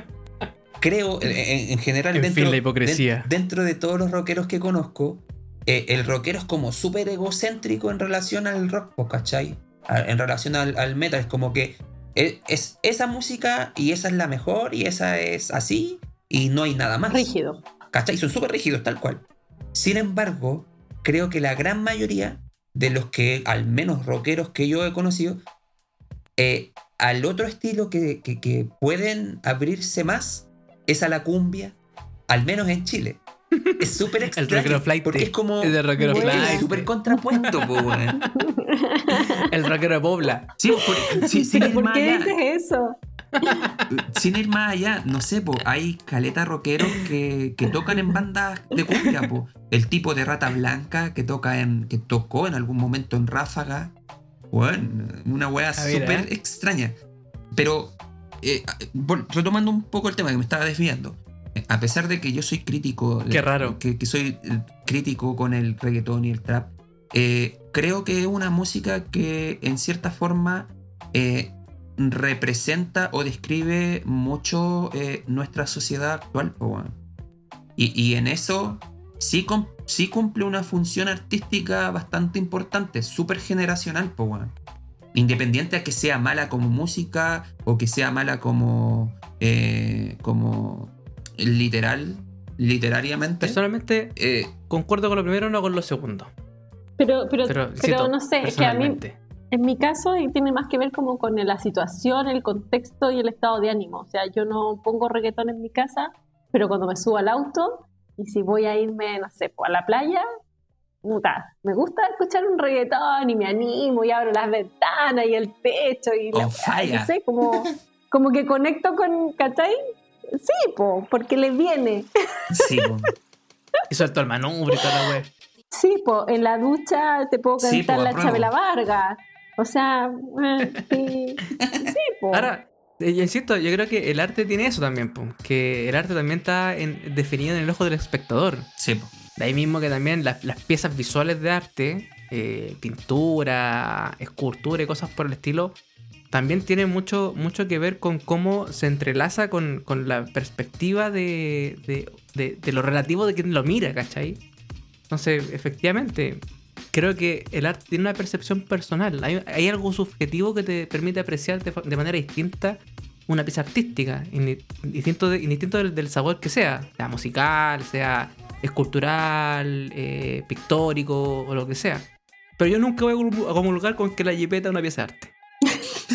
S3: creo, en, en general,
S2: En
S3: dentro,
S2: fin, la hipocresía.
S3: den- dentro de todos los rockeros que conozco, eh, el rockero es como súper egocéntrico en relación al rock, po, ¿cachai? A- En relación al, al metal. Es como que eh, es esa música y esa es la mejor y esa es así y no hay nada más.
S1: Rígido.
S3: ¿Cachai? Son súper rígidos, tal cual. Sin embargo, creo que la gran mayoría de los que, al menos rockeros que yo he conocido, eh, al otro estilo que, que- que pueden abrirse más es a la cumbia, al menos en Chile. Es súper [LAUGHS] extraño.
S2: rockero flight.
S3: Porque es como.
S2: El de rockero
S1: Bueno.
S3: es
S2: flight.
S3: súper contrapuesto, po, weón. [LAUGHS]
S2: El rockero de Pobla.
S3: Sí, por- sí, sin
S1: ¿Pero
S3: ir
S1: por
S3: más
S1: qué
S3: allá.
S1: dices eso?
S3: sin ir más allá, no sé, po, hay caleta rockeros que, que tocan en bandas de cumbia, po. El tipo de Rata Blanca que toca en. que tocó en algún momento en Ráfaga. Bueno, una wea súper extraña. Pero, eh, vol- retomando un poco el tema que me estaba desviando. eh, A pesar de que yo soy crítico.
S2: Qué raro.
S3: Que, que soy eh, crítico con el reggaetón y el trap. eh, creo que es una música que en cierta forma eh, representa o describe mucho eh, nuestra sociedad actual. Y, y en eso sí, sí cumple una función artística bastante importante, súper generacional, po. Independiente a que sea mala como música o que sea mala como, eh, como literal, literariamente.
S2: Personalmente,
S3: Eh,
S2: concuerdo con lo primero, no con lo segundo.
S1: Pero, pero,
S2: Pero,
S1: no sé, es que a mí, en mi caso, tiene más que ver como con la situación, el contexto y el estado de ánimo. O sea, yo no pongo reggaetón en mi casa, pero cuando me subo al auto y si voy a irme, no sé, pues, a la playa, puta, me gusta escuchar un reggaetón y me animo y abro las ventanas y el techo y la no sé, como, como que conecto con, ¿cachai? Sí, po, porque le viene.
S3: sí, po. [LAUGHS]
S2: Y suelto el manubrio y toda la wea.
S1: Sí, po, en la ducha te puedo
S3: Sí,
S1: cantar
S3: po,
S1: la. Chabela Vargas. O sea, eh, sí, sí, po.
S2: Ahora, eh, yo insisto, yo creo que el arte tiene eso también, po, que el arte también está en- definido en el ojo del espectador.
S3: Sí, po.
S2: De ahí mismo que también las, piezas visuales de arte, eh, pintura, escultura y cosas por el estilo, también tienen mucho, mucho que ver con cómo se entrelaza con, con la perspectiva de, de, de- lo relativo de quien lo mira, ¿cachai? Entonces, efectivamente, creo que el arte tiene una percepción personal. Hay, algo subjetivo que te permite apreciar de, manera distinta una pieza artística, indi- distinto, de- indistinto del, del sabor que sea, sea musical, sea escultural, eh, pictórico o lo que sea. Pero yo nunca voy a comul- a comulgar con que la jipeta es una pieza de arte. [LAUGHS]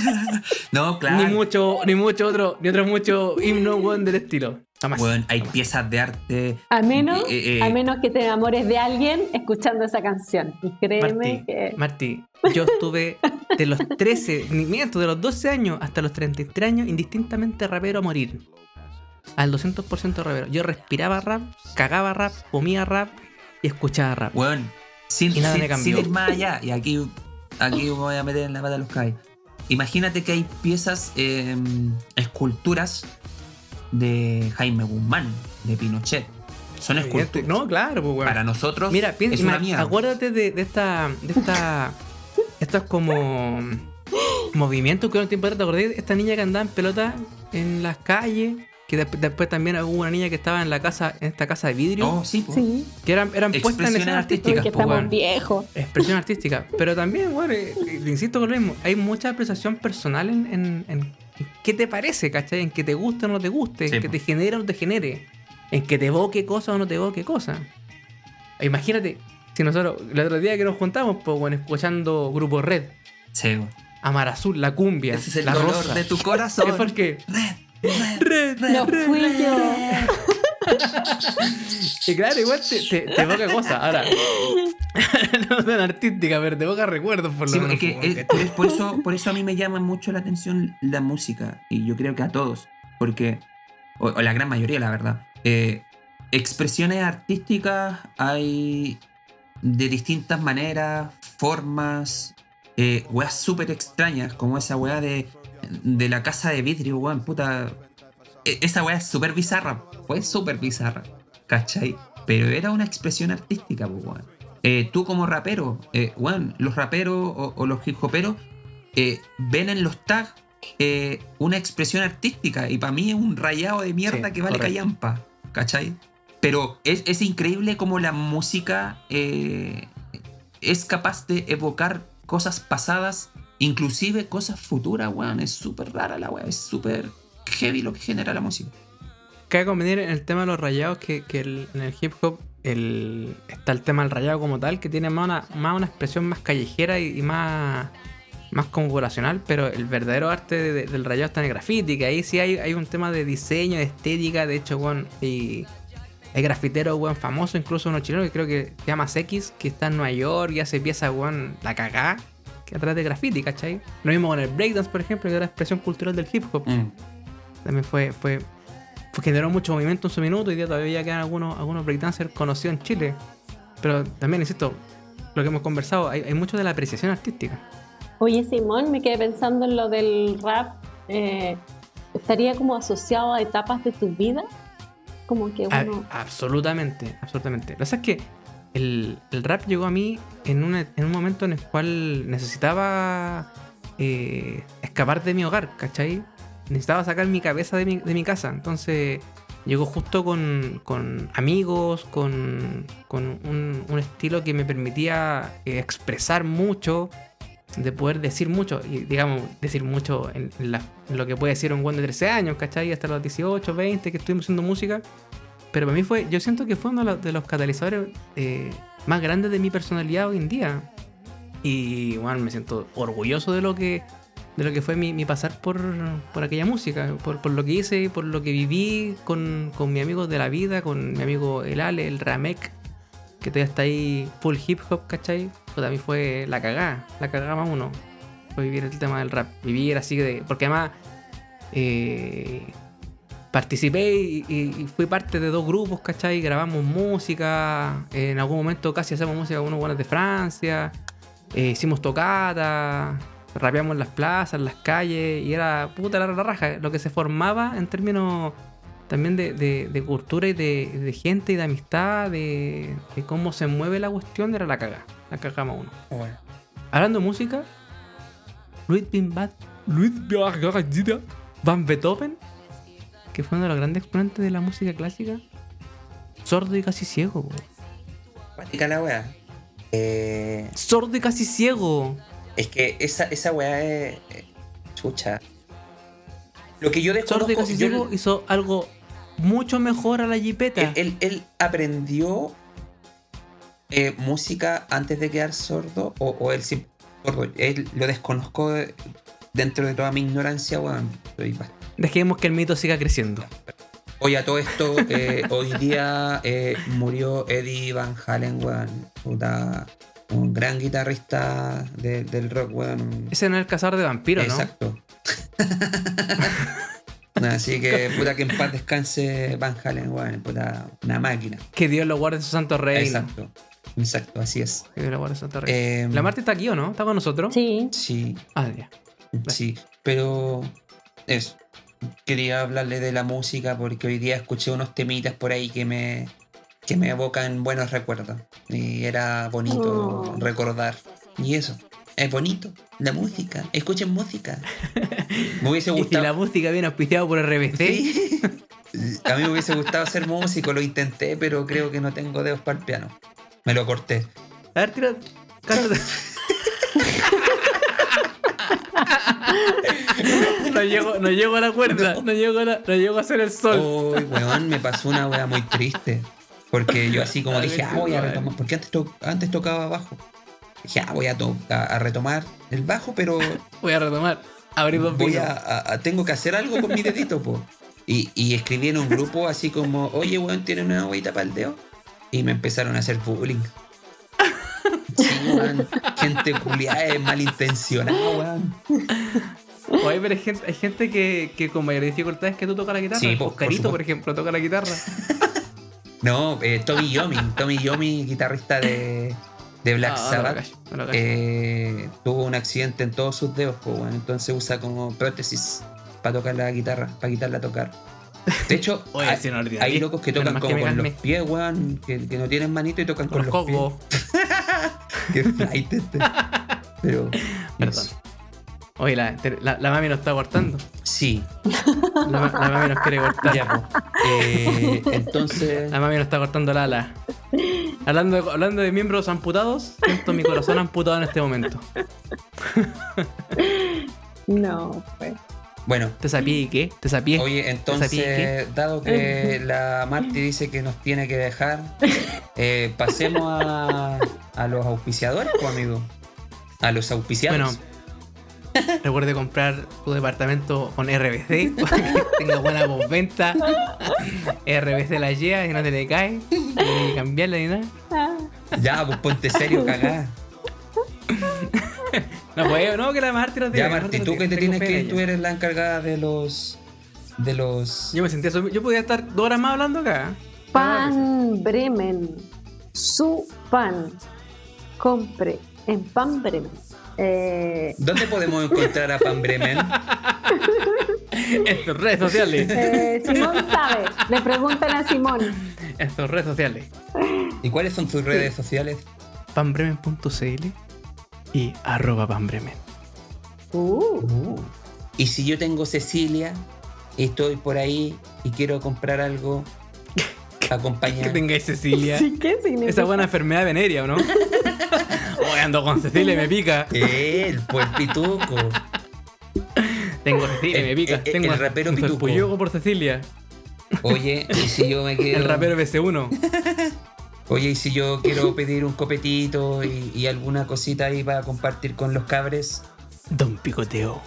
S3: No, claro.
S2: Ni mucho, ni mucho otro, ni otro mucho himno weón, del estilo. Jamás.
S3: Weón, hay piezas de arte.
S1: A menos,
S3: Eh, eh,
S1: a menos que te enamores de alguien escuchando esa canción. Y créeme
S2: Martí,
S1: que.
S2: Martí, yo estuve de los 13, ni miento, de los 12 años hasta los 33 años indistintamente rapero a morir. Al 200% rapero. Yo respiraba rap, cagaba rap, comía rap y escuchaba rap.
S3: Weón, sin,
S2: Y nada
S3: sin-
S2: me cambió.
S3: sin ir más allá, y aquí, aquí me voy a meter en la pata de los caballos. Imagínate que hay piezas, eh, esculturas de Jaime Guzmán, de Pinochet. Son esculturas.
S2: No, claro, pues.
S3: Para nosotros
S2: Mira, piensa,
S3: es una mierda.
S2: acuérdate de, de esta. De esta. estos como. movimientos que un tiempo atrás, ¿te acordás? Esta niña que andaba en pelota en las calles. Que de- después también hubo una niña que estaba en la casa, en esta casa de vidrio.
S3: Oh, sí,
S2: Que eran, eran puestas en
S3: Expresiones
S2: escena
S3: artísticas,
S1: que estamos viejos.
S2: Expresión artística. Pero también, bueno, eh, eh, insisto con lo mismo. Hay mucha apreciación personal en, en- en qué te parece, ¿cachai? En que te guste o no te guste,
S3: Sí,
S2: en que
S3: po.
S2: te genere o no te genere. en que te evoque cosa o no te evoque cosa. Imagínate, si nosotros, el otro día que nos juntamos, pues bueno, escuchando Grupo Red,
S3: Sí.
S2: Amar Azul, La Cumbia,
S3: Ese es el
S2: La Rosa.
S3: de tu [LAUGHS]
S2: Es
S3: corazón.
S2: porque...
S3: Red, red,
S2: Red,
S1: No
S2: red,
S1: fui
S2: red.
S1: yo.
S2: Y claro, igual te, te, te evoca cosas. Ahora, [LAUGHS] no tan artística, pero te evoca recuerdos por lo
S3: Sí,
S2: menos.
S3: es que es- es por, eso, por eso a mí me llama mucho la atención la música. Y yo creo que a todos. Porque, o, o la gran mayoría, la verdad. eh, expresiones artísticas hay de distintas maneras, formas, eh, weas súper extrañas, como esa wea de, de la casa de vidrio, weón, puta. E- Esa wea es súper bizarra, fue súper bizarra, ¿cachai? Pero era una expresión artística, weón. Eh, tú como rapero, eh, weón, los raperos o, o los hip hoperos eh, ven en los tags eh, una expresión artística y para mí es un rayado de mierda
S2: Sí,
S3: que vale callampa, ¿cachai? Pero es, es increíble como la música es capaz de evocar cosas pasadas, inclusive cosas futuras, weón. Es súper rara la weón, es súper heavy lo que genera la música.
S2: Cabe convenir en el tema de los rayados que, que en el hip hop el, está el tema del rayado como tal, que tiene más una, más una expresión más callejera y, y más, más como poblacional, pero el verdadero arte de- de- del rayado está en el graffiti, que ahí sí hay, hay un tema de diseño, de estética, de hecho, weón, y hay grafiteros, weón, famosos, incluso uno chileno que creo que se llama X, que está en Nueva York y hace piezas, weón, la cagá, a través de graffiti, ¿cachai? Lo mismo con el breakdance, por ejemplo, que era la expresión cultural del hip hop
S3: Mm.
S2: también fue, fue, fue generó mucho movimiento en su minuto y día todavía quedan algunos, algunos breakdancers conocidos en Chile. Pero también, insisto, lo que hemos conversado, hay, hay mucho de la apreciación artística.
S1: Oye, Simón, me quedé pensando en lo del rap. eh, ¿Estaría como asociado a etapas de tu vida? Como que
S2: A-
S1: uno...
S2: absolutamente, absolutamente. Lo que pasa es que el, el rap llegó a mí en, una- en un momento en el cual necesitaba eh, escapar de mi hogar, ¿cachai? Necesitaba sacar mi cabeza de mi, de mi casa. Entonces llegó justo con, con amigos, con, con un, un estilo que me permitía eh, expresar mucho, de poder decir mucho, y digamos, decir mucho en, la- en lo que puede decir un buen de 13 años, ¿cachai? Hasta los 18, 20 que estuvimos haciendo música. Pero para mí fue, yo siento que fue uno de los, catalizadores eh, más grandes de mi personalidad hoy en día. Y bueno, me siento orgulloso de lo que, de lo que fue mi, mi pasar por, por aquella música, por, por lo que hice, por lo que viví con, con mi amigo de la vida, con mi amigo El Ale, el Ramek, que todavía está ahí full hip hop, ¿cachai? Pues a mí fue la cagada, la cagada más uno. Fue vivir el tema del rap, vivir así de. Porque además. eh, participé y, y- y fui parte de dos grupos, ¿cachai? Grabamos música. En algún momento casi hacemos música con unos buenos de Francia. eh, hicimos tocatas. Rapeamos en las plazas, en las calles. Y era puta la, la raja. Lo que se formaba en términos también de, de- de cultura y de, de gente y de amistad, de, cómo se mueve la cuestión, era la caga. La cagamos uno.
S3: Bueno.
S2: Hablando de música, Luis Van Beethoven, que fue uno de los grandes exponentes de la música clásica, sordo y casi ciego. po.
S3: Cuática la weá. Eh,
S2: Sordo y casi ciego.
S3: es que esa, esa weá es. eh, Chucha. Lo que yo
S2: Sordo y
S3: desconozco.
S2: casi
S3: yo-
S2: ciego hizo algo mucho mejor a la jipeta.
S3: él, él- él aprendió eh, música antes de quedar sordo o, o él sí sordo. Él lo desconozco de- dentro de toda mi ignorancia, weón. Soy bast-
S2: Dejemos que el mito siga creciendo.
S3: Oye, a todo esto, eh, hoy día eh, murió Eddie Van Halen, weón. Puta, un gran guitarrista de- del rock, weón.
S2: Ese no es el cazador de vampiros, ¿no?
S3: Exacto. [LAUGHS] Así que, puta, que en paz descanse Van Halen, weón. Puta, una máquina.
S2: Que Dios lo guarde en su santo reino.
S3: Exacto. Exacto, así es.
S2: Que Dios lo guarde en su santo reino.
S3: Eh,
S2: ¿La Marta está aquí o no? ¿Está con nosotros?
S1: Sí,
S3: Sí,
S2: Ah, ya.
S3: sí, pero eso. Quería hablarle de la música porque hoy día escuché unos temitas por ahí que me, que me evocan buenos recuerdos. Y era bonito
S1: Oh.
S3: recordar. Y eso, es bonito. La música, escuchen música. [LAUGHS] Me hubiese
S2: Y si
S3: gustado.
S2: la música viene auspiciada por RBC,
S3: Sí. A mí me hubiese gustado ser músico, lo intenté, pero creo que no tengo dedos para el piano. Me lo corté.
S2: a ver, tira. Cántate. [LAUGHS] [LAUGHS] no, llego, no llego a la cuerda, no, llego, a la- no llego a hacer el sol.
S3: Uy, weón, me pasó una wea muy triste. Porque yo así como [LAUGHS] dije, ah, voy a retomar. Porque antes, to- antes tocaba bajo. Dije, ah, voy a, a, a retomar el bajo, pero [LAUGHS]
S2: Voy a retomar. Abrir dos
S3: voy a, tengo que hacer algo con mi dedito, po. Y, y escribí en un grupo así como, oye, weón, ¿tiene una huevita para el dedo? Y me empezaron a hacer bullying. Sí, weón. Gente culiada es malintencionada, weón.
S2: Hay gente, hay gente que, que con mayor dificultad es que tú tocas la guitarra.
S3: Sí, po, por
S2: Oscarito, por ejemplo, toca la guitarra. [LAUGHS]
S3: No, eh, Tommy Yomi, Tommy Yomi, guitarrista de, de Black
S2: Ah, no
S3: Sabbath.
S2: callo, no
S3: eh, tuvo un accidente en todos sus dedos, pues, bueno, entonces usa como prótesis para tocar la guitarra, para quitarla a tocar. De hecho, [LAUGHS]
S2: Oye,
S3: hay,
S2: no
S3: locos que tocan
S2: que
S3: como con los pies, weón, que, que no tienen manito y tocan
S2: Con
S3: con,
S2: los
S3: los pies. [LAUGHS] Qué flight este. Pero,
S2: Perdón. Oye, la, la, la mami nos está cortando.
S3: sí,
S2: La, la mami nos quiere cortar.
S3: ya. Eh, entonces,
S2: La mami nos está cortando la ala. Hablando de, hablando de miembros amputados, siento mi corazón amputado en este momento.
S1: No, pues.
S3: bueno,
S2: ¿Te sapié y qué? ¿Te sapié?
S3: Oye,
S2: ¿Te
S3: entonces, dado que la Marty dice que nos tiene que dejar, eh, pasemos a, a los auspiciadores, pues, amigo. A los auspiciados.
S2: Bueno, [LAUGHS] recuerde comprar tu departamento con RBC [LAUGHS] para que tenga buena postventa. [LAUGHS] RBC la lleva y no te le cae. No tienes que cambiarla ni nada.
S3: Ya, pues ponte serio, cagá.
S2: No puedo, no, que la Marti no tiene.
S3: Ya, Marty, tú que te tienes que ir, tú eres la encargada de los. De los.
S2: Yo me sentía. Yo podía estar dos horas más hablando acá.
S1: Pan Bremen. Su pan. Compre en Pan Bremen. Eh,
S3: ¿Dónde podemos encontrar a Pan Bremen? [LAUGHS]
S2: En tus redes sociales.
S1: eh, Simón sabe. Le preguntan a Simón.
S2: En tus redes sociales.
S3: ¿Y cuáles son sus redes sociales?
S2: panbremen.cl y arroba panbremen.
S1: Uh,
S3: Y si yo tengo Cecilia y estoy por ahí y quiero comprar algo, [LAUGHS]
S2: Que
S3: acompañar.
S2: tengáis Cecilia.
S1: ¿Sí qué significa?
S2: Esa buena enfermedad venérea, ¿o no? [LAUGHS] Hoy ando con Cecilia y me pica. [LAUGHS]
S3: El, pues pituco.
S2: Tengo Cecilia y me
S3: El-
S2: pica.
S3: el- el
S2: Tengo
S3: rapero
S2: un
S3: pituco.
S2: farpulluco por Cecilia.
S3: Oye, y si yo me quiero. [LAUGHS]
S2: El rapero BC1.
S3: Oye, y si yo quiero pedir un copetito y, y alguna cosita ahí para compartir con los cabres.
S2: Don Picoteo.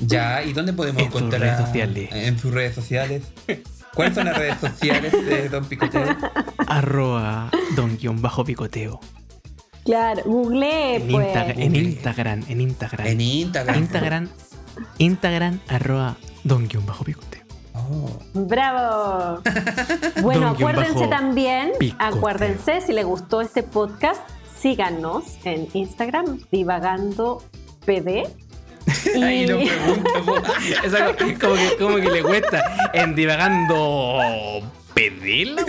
S3: Ya, ¿y dónde podemos
S2: En sus
S3: encontrar?
S2: redes
S3: a-
S2: sociales.
S3: En sus redes sociales. [LAUGHS] ¿Cuáles son las redes sociales de Don Picoteo?
S2: Arroba Don guion bajo Picoteo.
S1: Claro, googleé,
S2: En,
S1: pues.
S2: Instagram, en Instagram, en Instagram.
S3: En Instagram.
S2: Instagram, Instagram, arroba Don guion bajo Picoteo.
S3: Oh.
S1: Bravo. [LAUGHS] Bueno, acuérdense también,
S2: Picoteo.
S1: acuérdense, si les gustó este podcast, síganos en Instagram, divagando PD. [LAUGHS]
S3: Ahí lo pregunto. po.
S2: Esa co- como que, como que le cuesta en divagando pedirla,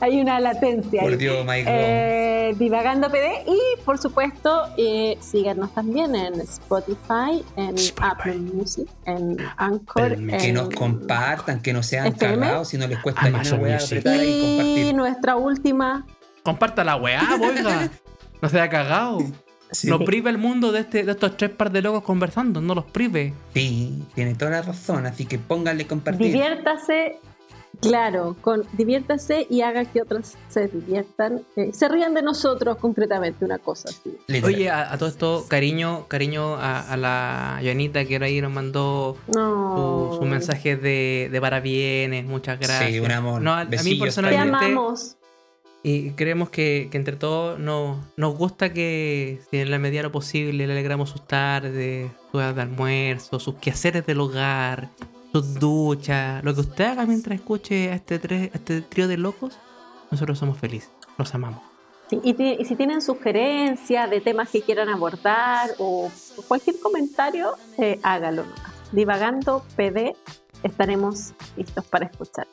S1: Hay una latencia
S3: Por
S1: ahí.
S3: Dios, Mike.
S1: Eh, divagando PD y por supuesto eh, síganos también en Spotify, en
S2: Spotify.
S1: Apple Music, en Anchor,
S2: Apple
S3: que
S1: en-
S3: nos compartan, que no sean
S1: FM.
S3: cagados, si no les cuesta
S2: Amazon Music.
S3: apretar y
S1: y
S3: compartir.
S1: nuestra última
S2: Comparta la weá, oiga. No se ha cagado.
S3: Sí.
S2: No prive el mundo de, este, de estos tres par de locos conversando, no los prive.
S3: Sí, tiene toda la razón, así que pónganle compartir.
S1: diviértase claro con diviértase y haga que otros se diviertan eh, se rían de nosotros concretamente una cosa así.
S2: Oye, a, a todo esto, cariño, cariño a, a la Joanita que ahora ahí nos mandó
S1: no
S2: su, su mensaje de, de parabienes, muchas gracias.
S3: Sí, un amor.
S2: No, a, a mí
S3: Besillos,
S1: te
S2: personalmente,
S1: amamos
S2: y creemos que, que entre todos nos, nos gusta que si en la medida lo posible le alegramos sus tardes, sus horas de almuerzo, sus quehaceres del hogar, sus duchas, lo que usted haga mientras escuche a este, tre- a este trío de locos, nosotros somos felices, los amamos.
S1: Y si tienen sugerencias de temas que quieran abordar o cualquier comentario eh, hágalo divagando PD estaremos listos para escuchar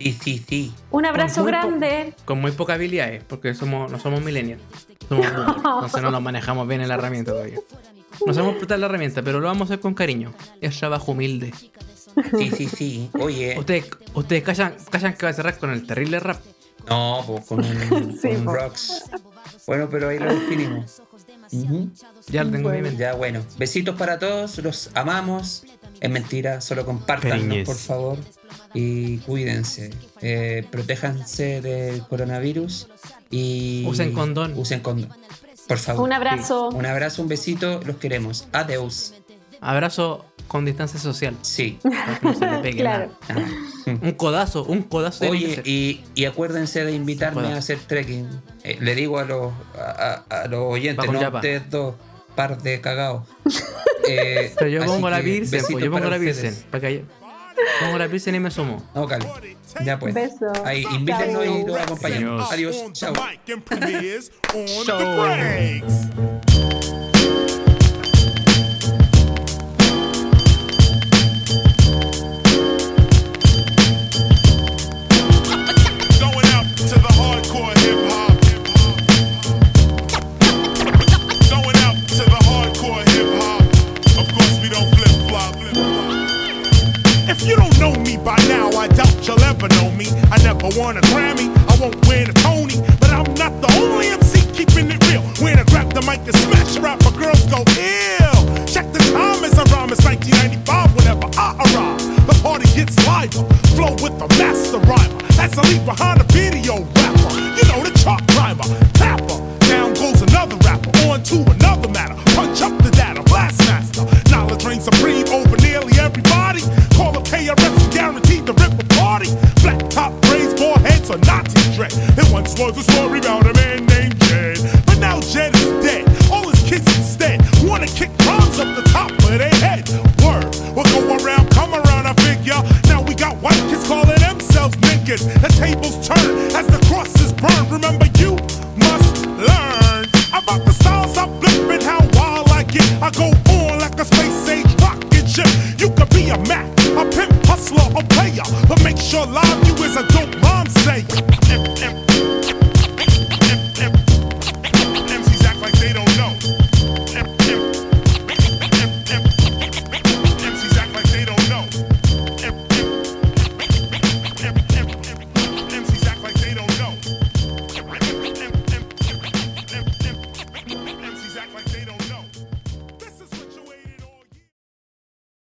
S3: Sí, sí, sí.
S1: Un abrazo grande.
S2: Con muy pocas habilidades, eh, porque somos, no somos millennials. Somos no. [LAUGHS] Entonces no nos manejamos bien en la herramienta todavía. No sabemos explotar la herramienta, pero lo vamos a hacer con cariño. Es trabajo humilde.
S3: Sí, [LAUGHS] sí, sí. Oye.
S2: Ustedes, ustedes callan, callan que va a cerrar con el terrible rap.
S3: No, pues con un, [LAUGHS] un rocks. Bueno, pero ahí lo definimos.
S2: Ya lo tengo bueno.
S3: Ya, bueno. Besitos para todos, los amamos. Es mentira, solo compártanos, por favor y cuídense, eh, protéjanse del coronavirus y
S2: usen condón.
S3: Usen condón. Por favor.
S1: Un abrazo.
S3: Un abrazo, un besito, los queremos. Adeus.
S2: Abrazo con distancia social.
S3: Sí.
S2: No se [LAUGHS]
S1: claro.
S2: Un codazo, un codazo.
S3: Oye, y, acuérdense de invitarme a hacer trekking. Eh, le digo a los, a, los oyentes, no
S2: yapa.
S3: ustedes dos, par de cagados. [LAUGHS] Eh,
S2: Pero yo pongo pues,
S3: la virgen,
S2: yo pongo la virgen. Para que Pongo la pizza y me sumo.
S3: No, Cali. Ya pues.
S1: Beso.
S3: Ahí, invítenos y los acompañamos. Adiós. Chao.
S4: Chao.